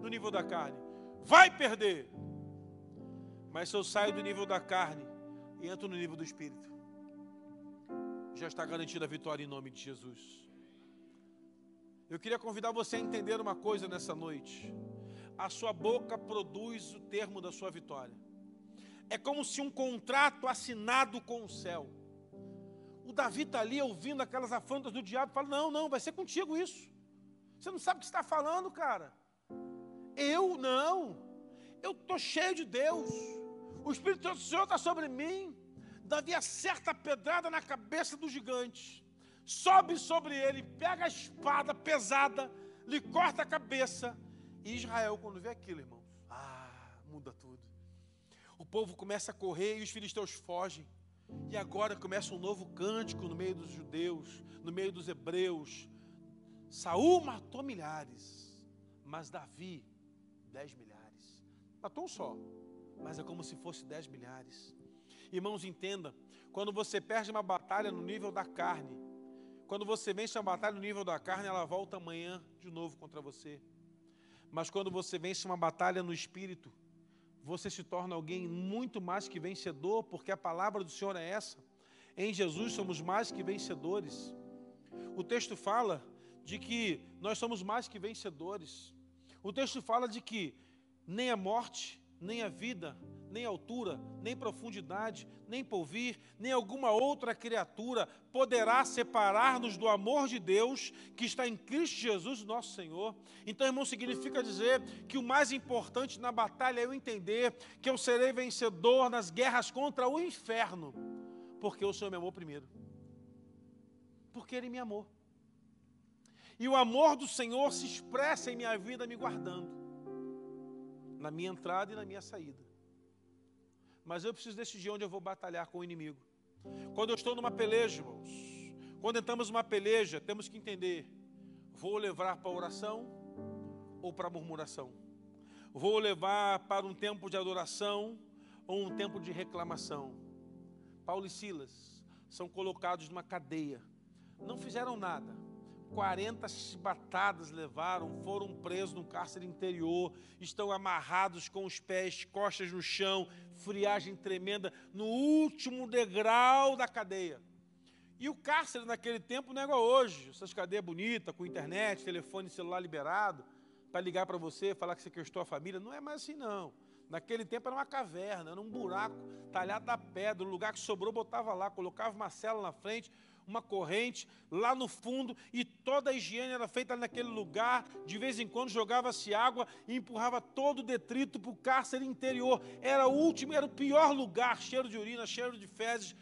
A: no nível da carne. Vai perder. Mas se eu saio do nível da carne e entro no nível do espírito, já está garantida a vitória em nome de Jesus. Eu queria convidar você a entender uma coisa nessa noite. A sua boca produz o termo da sua vitória. É como se um contrato assinado com o céu o Davi está ali ouvindo aquelas afrontas do diabo fala: Não, não, vai ser contigo isso. Você não sabe o que está falando, cara. Eu não. Eu estou cheio de Deus. O Espírito do Senhor está sobre mim. Davi acerta a pedrada na cabeça do gigante. Sobe sobre ele, pega a espada pesada, lhe corta a cabeça. E Israel, quando vê aquilo, irmãos, ah, muda tudo. O povo começa a correr e os filisteus fogem. E agora começa um novo cântico no meio dos judeus, no meio dos hebreus. Saul matou milhares, mas Davi, dez milhares. Matou um só, mas é como se fosse dez milhares. Irmãos, entenda, quando você perde uma batalha no nível da carne, quando você vence uma batalha no nível da carne, ela volta amanhã de novo contra você. Mas quando você vence uma batalha no espírito, você se torna alguém muito mais que vencedor, porque a palavra do Senhor é essa. Em Jesus somos mais que vencedores. O texto fala de que nós somos mais que vencedores. O texto fala de que nem a morte, nem a vida, nem altura, nem profundidade, nem porvir, nem alguma outra criatura poderá separar-nos do amor de Deus que está em Cristo Jesus, nosso Senhor. Então, irmão, significa dizer que o mais importante na batalha é eu entender que eu serei vencedor nas guerras contra o inferno, porque o Senhor me amou primeiro. Porque Ele me amou. E o amor do Senhor se expressa em minha vida me guardando, na minha entrada e na minha saída mas eu preciso decidir onde eu vou batalhar com o inimigo. Quando eu estou numa peleja, irmãos, quando entramos numa peleja, temos que entender: vou levar para a oração ou para a murmuração? Vou levar para um tempo de adoração ou um tempo de reclamação? Paulo e Silas são colocados numa cadeia, não fizeram nada, 40 chibatadas levaram, foram presos no cárcere interior, estão amarrados com os pés, costas no chão, friagem tremenda, no último degrau da cadeia. E o cárcere naquele tempo não é igual hoje, essas cadeias bonitas, com internet, telefone celular liberado, para ligar para você, falar que você questou a família, não é mais assim não. Naquele tempo era uma caverna, era um buraco talhado da pedra, o lugar que sobrou botava lá, colocava uma cela na frente, uma corrente lá no fundo e toda a higiene era feita naquele lugar. De vez em quando jogava-se água e empurrava todo o detrito para o cárcere interior. Era o último, era o pior lugar, cheiro de urina, cheiro de fezes,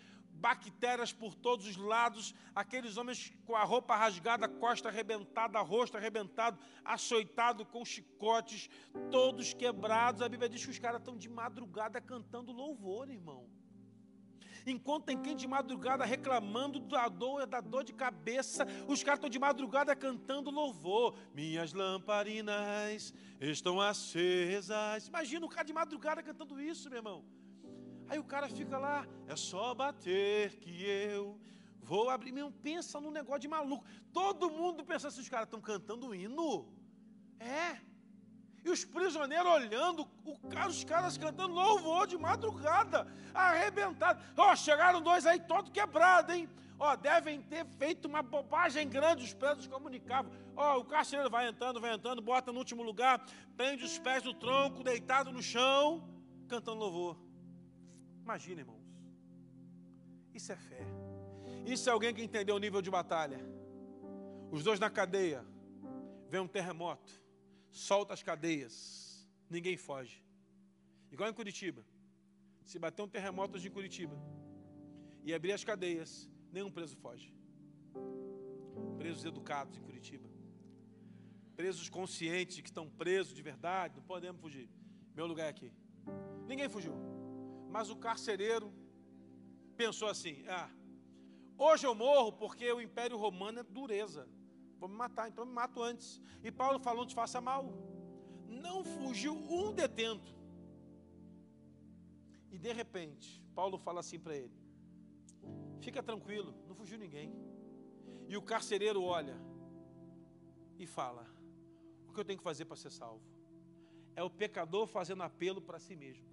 A: bactérias por todos os lados, aqueles homens com a roupa rasgada, costa arrebentada, rosto arrebentado, açoitado com chicotes, todos quebrados. A Bíblia diz que os caras estão de madrugada cantando louvor, irmão enquanto tem quem de madrugada reclamando da dor, da dor de cabeça, os caras estão de madrugada cantando louvor. Minhas lamparinas estão acesas. Imagina o cara de madrugada cantando isso, meu irmão. Aí o cara fica lá, é só bater que eu vou abrir. Meu, pensa num negócio de maluco. Todo mundo pensa assim, os caras estão cantando hino. É. E os prisioneiros olhando, os caras cantando louvor de madrugada, arrebentado. Ó, oh, chegaram dois aí todo quebrado, hein? Ó, oh, devem ter feito uma bobagem grande, os presos comunicavam. Ó, oh, o carcereiro vai entrando, vai entrando, bota no último lugar, prende os pés no tronco, deitado no chão, cantando louvor. Imagina, irmãos. Isso é fé. Isso é alguém que entendeu o nível de batalha. Os dois na cadeia, vem um terremoto solta as cadeias, ninguém foge. Igual em Curitiba. Se bater um terremoto de Curitiba e abrir as cadeias, nenhum preso foge. Presos educados em Curitiba. Presos conscientes que estão presos de verdade, não podemos fugir. Meu lugar é aqui. Ninguém fugiu. Mas o carcereiro pensou assim: ah, hoje eu morro porque o Império Romano é dureza. Vou me matar, então me mato antes. E Paulo falou: não te faça mal. Não fugiu um detento. E de repente, Paulo fala assim para ele: Fica tranquilo, não fugiu ninguém. E o carcereiro olha e fala: O que eu tenho que fazer para ser salvo? É o pecador fazendo apelo para si mesmo.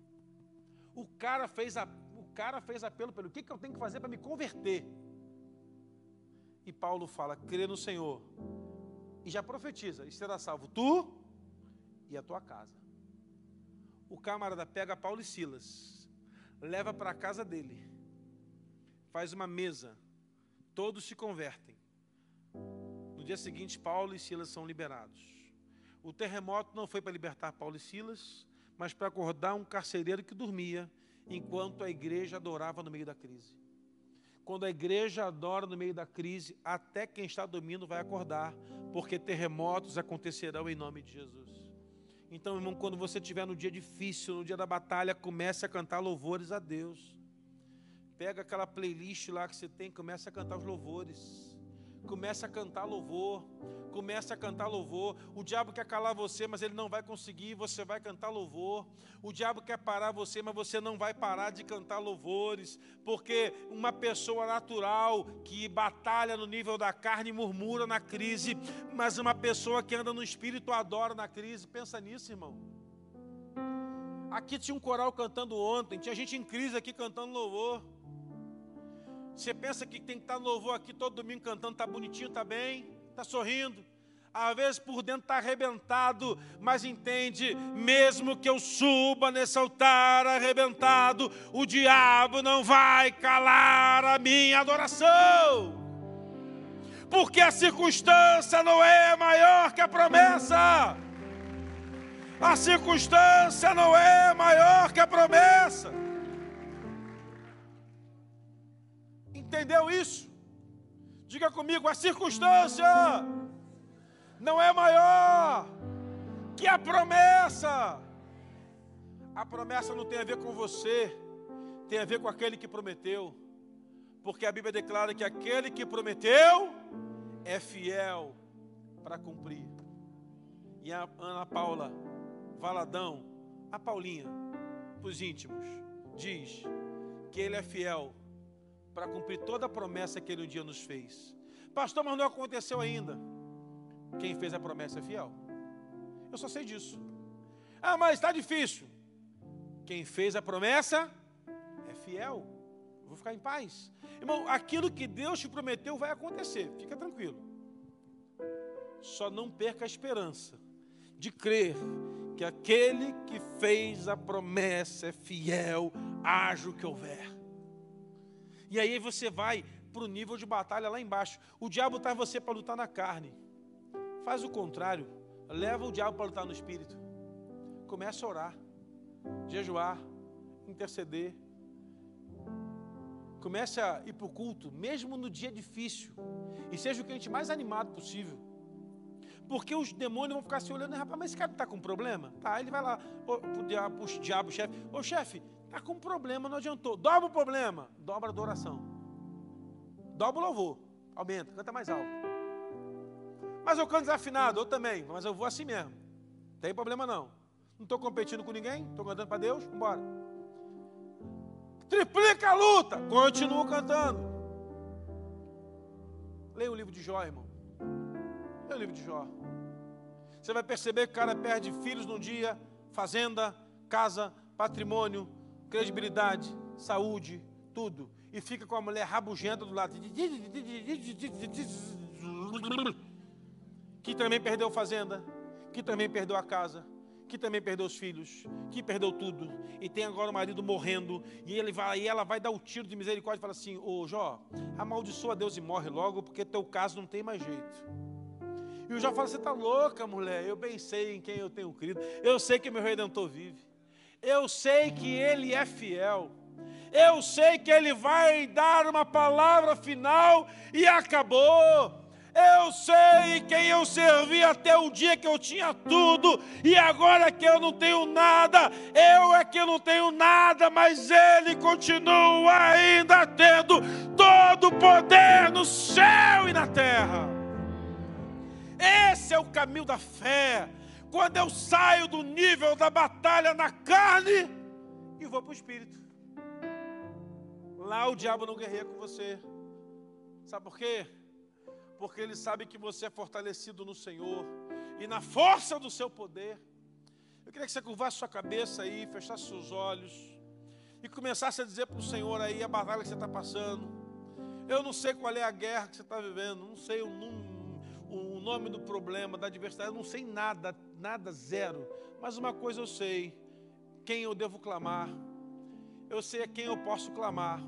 A: O cara fez, a, o cara fez apelo pelo que, que eu tenho que fazer para me converter? E Paulo fala: crê no Senhor. E já profetiza: e será salvo tu e a tua casa. O camarada pega Paulo e Silas, leva para a casa dele, faz uma mesa, todos se convertem. No dia seguinte, Paulo e Silas são liberados. O terremoto não foi para libertar Paulo e Silas, mas para acordar um carcereiro que dormia enquanto a igreja adorava no meio da crise. Quando a igreja adora no meio da crise, até quem está dormindo vai acordar, porque terremotos acontecerão em nome de Jesus. Então, irmão, quando você estiver no dia difícil, no dia da batalha, comece a cantar louvores a Deus. Pega aquela playlist lá que você tem, comece a cantar os louvores. Comece a cantar louvor. Comece a cantar louvor. O diabo quer calar você, mas ele não vai conseguir. Você vai cantar louvor. O diabo quer parar você, mas você não vai parar de cantar louvores. Porque uma pessoa natural que batalha no nível da carne murmura na crise, mas uma pessoa que anda no espírito adora na crise. Pensa nisso, irmão. Aqui tinha um coral cantando ontem, tinha gente em crise aqui cantando louvor. Você pensa que tem que estar louvor aqui todo domingo cantando, está bonitinho, está bem, está sorrindo. Às vezes por dentro está arrebentado, mas entende, mesmo que eu suba nesse altar arrebentado, o diabo não vai calar a minha adoração. Porque a circunstância não é maior que a promessa. A circunstância não é maior que a promessa. Entendeu isso? Diga comigo, a circunstância não é maior que a promessa. A promessa não tem a ver com você, tem a ver com aquele que prometeu. Porque a Bíblia declara que aquele que prometeu é fiel para cumprir. E a Ana Paula Valadão, a Paulinha, para os íntimos, diz que ele é fiel para cumprir toda a promessa que Ele um dia nos fez. Pastor, mas não aconteceu ainda. Quem fez a promessa é fiel. Eu só sei disso. Ah, mas está difícil. Quem fez a promessa é fiel. Eu vou ficar em paz. Irmão, aquilo que Deus te prometeu vai acontecer. Fica tranquilo. Só não perca a esperança de crer que aquele que fez a promessa é fiel, haja o que houver. E aí você vai para o nível de batalha lá embaixo. O diabo está você para lutar na carne. Faz o contrário. Leva o diabo para lutar no espírito. Começa a orar, jejuar, interceder. Comece a ir para o culto, mesmo no dia difícil. E seja o cliente mais animado possível. Porque os demônios vão ficar se olhando, rapaz, mas esse cara está com problema? Tá, ele vai lá, para o diabo, chefe. Ô chefe, está com problema, não adiantou. Dobra o problema, dobra a adoração. Dobra o louvor, aumenta, canta mais alto. Mas eu canto desafinado, eu também, mas eu vou assim mesmo. Tem problema não. Não estou competindo com ninguém, estou cantando para Deus, embora. Triplica a luta, continuo cantando. Leia o livro de Jó, irmão. Leia o livro de Jó. Você vai perceber que o cara perde filhos num dia, fazenda, casa, patrimônio, credibilidade, saúde, tudo. E fica com a mulher rabugenta do lado. Que também perdeu fazenda, que também perdeu a casa, que também perdeu os filhos, que perdeu tudo, e tem agora o marido morrendo, e, ele vai, e ela vai dar o tiro de misericórdia e fala assim: Ô Jó, amaldiçoa Deus e morre logo, porque teu caso não tem mais jeito. E o Jó fala: Você está louca, mulher? Eu bem sei em quem eu tenho crido. Eu sei que meu redentor vive. Eu sei que ele é fiel. Eu sei que ele vai dar uma palavra final e acabou. Eu sei quem eu servi até o dia que eu tinha tudo, e agora que eu não tenho nada, eu é que não tenho nada, mas Ele continua ainda tendo todo o poder no céu e na terra. Esse é o caminho da fé. Quando eu saio do nível da batalha na carne e vou para o espírito. Lá o diabo não guerreia com você. Sabe por quê? Porque ele sabe que você é fortalecido no Senhor e na força do seu poder. Eu queria que você curvasse sua cabeça aí, fechasse seus olhos e começasse a dizer para o Senhor aí a batalha que você está passando. Eu não sei qual é a guerra que você está vivendo, não sei o número o nome do problema, da adversidade, eu não sei nada, nada, zero. Mas uma coisa eu sei: quem eu devo clamar, eu sei a quem eu posso clamar,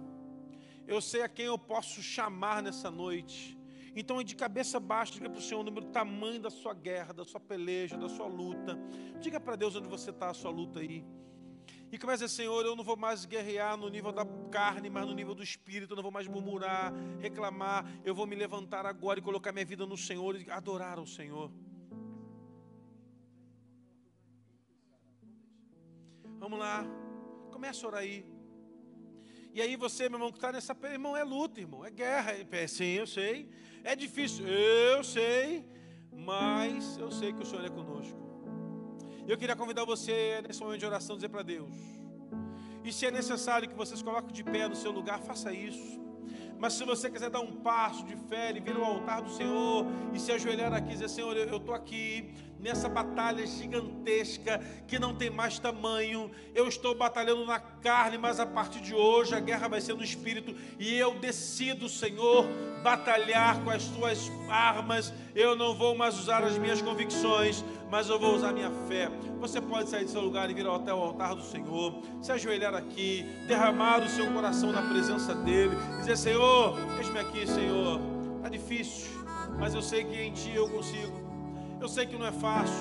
A: eu sei a quem eu posso chamar nessa noite. Então, de cabeça baixa, diga para o Senhor o número, o tamanho da sua guerra, da sua peleja, da sua luta. Diga para Deus onde você está, a sua luta aí. E começa a dizer, Senhor, eu não vou mais guerrear no nível da carne, mas no nível do espírito, eu não vou mais murmurar, reclamar, eu vou me levantar agora e colocar minha vida no Senhor e adorar ao Senhor. Vamos lá, começa a orar aí. E aí você, meu irmão, que está nessa irmão, é luta, irmão, é guerra. É, sim, eu sei. É difícil, eu sei, mas eu sei que o Senhor é conosco. Eu queria convidar você nesse momento de oração dizer para Deus. E se é necessário que vocês coloquem de pé no seu lugar, faça isso. Mas se você quiser dar um passo de fé e vir ao altar do Senhor e se ajoelhar aqui e dizer, Senhor, eu estou aqui nessa batalha gigantesca que não tem mais tamanho. Eu estou batalhando na carne, mas a partir de hoje a guerra vai ser no espírito e eu decido, Senhor, batalhar com as tuas armas. Eu não vou mais usar as minhas convicções, mas eu vou usar minha fé. Você pode sair do seu lugar e vir até o altar do Senhor, se ajoelhar aqui, derramar o seu coração na presença dEle, dizer: Senhor, deixe-me aqui, Senhor. Está difícil, mas eu sei que em Ti eu consigo. Eu sei que não é fácil,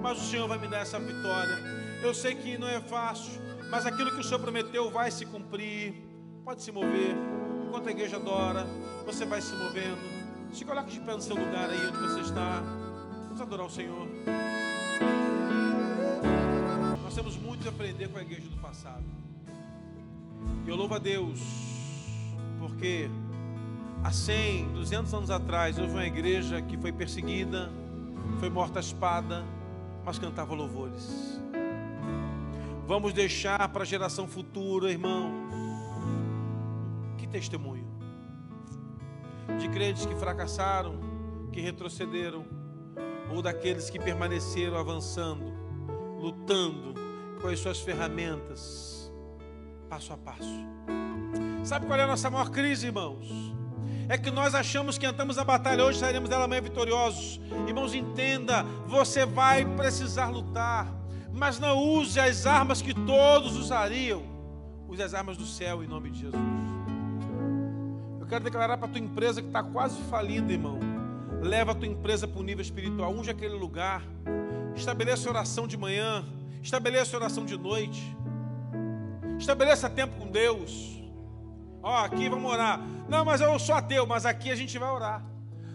A: mas o Senhor vai me dar essa vitória. Eu sei que não é fácil, mas aquilo que o Senhor prometeu vai se cumprir. Pode se mover. Enquanto a igreja adora, você vai se movendo. Se coloque de pé no seu lugar aí onde você está. Vamos adorar o Senhor. Nós temos muito a aprender com a igreja do passado. E eu louvo a Deus, porque há 100, 200 anos atrás, houve uma igreja que foi perseguida, foi morta a espada, mas cantava louvores. Vamos deixar para a geração futura, irmãos, que testemunho. de crentes que fracassaram, que retrocederam, ou daqueles que permaneceram avançando, lutando com as suas ferramentas, passo a passo. Sabe qual é a nossa maior crise, irmãos? É que nós achamos que entramos na batalha hoje, sairemos dela amanhã vitoriosos. Irmãos, entenda, você vai precisar lutar, mas não use as armas que todos usariam. Use as armas do céu em nome de Jesus. Eu quero declarar para a tua empresa que está quase falindo, irmão. Leva a tua empresa para o nível espiritual, unge aquele lugar. Estabeleça oração de manhã, estabeleça oração de noite. Estabeleça tempo com Deus. Ó, aqui vamos orar. Não, mas eu sou ateu, mas aqui a gente vai orar.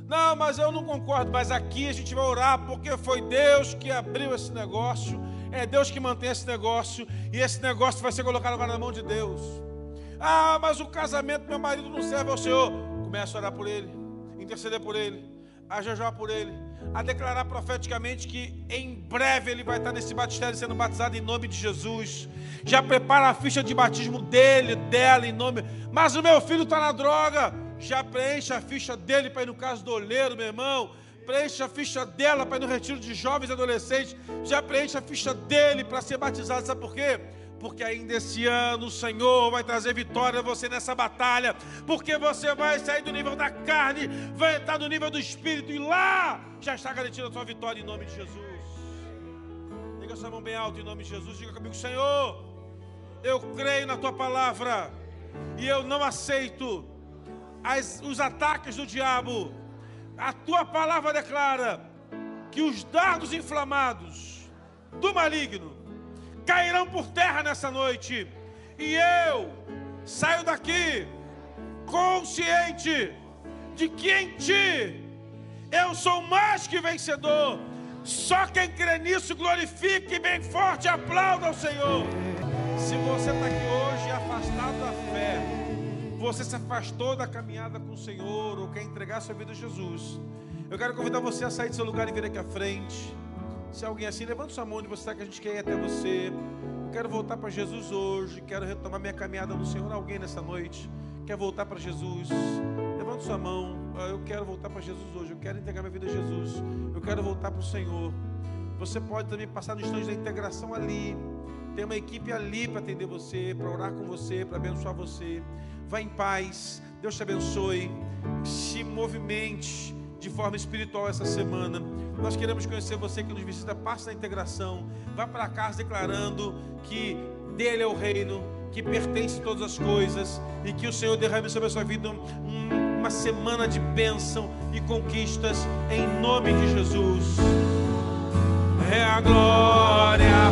A: Não, mas eu não concordo, mas aqui a gente vai orar porque foi Deus que abriu esse negócio. É Deus que mantém esse negócio e esse negócio vai ser colocado agora na mão de Deus. Ah, mas o casamento meu marido não serve ao Senhor. Começa a orar por ele, interceder por ele, a jejuar por ele, a declarar profeticamente que em breve ele vai estar nesse batistério sendo batizado em nome de Jesus. Já prepara a ficha de batismo dele, dela, em nome. Mas o meu filho está na droga. Já preenche a ficha dele para ir no caso do oleiro, meu irmão. Preenche a ficha dela para ir no retiro de jovens e adolescentes. Já preenche a ficha dele para ser batizado. Sabe por quê? Porque ainda esse ano o Senhor vai trazer vitória a você nessa batalha, porque você vai sair do nível da carne, vai entrar no nível do espírito e lá já está garantida a sua vitória em nome de Jesus. Diga sua mão bem alto em nome de Jesus, diga comigo, Senhor, eu creio na tua palavra e eu não aceito as, os ataques do diabo. A tua palavra declara que os dardos inflamados do maligno cairão por terra nessa noite. E eu saio daqui consciente de que em ti eu sou mais que vencedor. Só quem crê nisso glorifique bem forte, aplauda ao Senhor. Se você está aqui hoje afastado da fé, você se afastou da caminhada com o Senhor ou quer entregar sua vida a Jesus, eu quero convidar você a sair do seu lugar e vir aqui à frente. Se alguém assim, levanta sua mão onde você está, que a gente quer ir até você. Eu quero voltar para Jesus hoje, quero retomar minha caminhada no Senhor. Alguém nessa noite quer voltar para Jesus? Levanta sua mão. Ah, eu quero voltar para Jesus hoje. Eu quero entregar minha vida a Jesus. Eu quero voltar para o Senhor. Você pode também passar no instante da integração ali. Tem uma equipe ali para atender você, para orar com você, para abençoar você. Vá em paz. Deus te abençoe. Se movimente de forma espiritual essa semana. Nós queremos conhecer você que nos visita, passa na integração, vá para casa declarando que dele é o reino, que pertence todas as coisas e que o Senhor derrame sobre a sua vida uma semana de bênção e conquistas em nome de Jesus. É a glória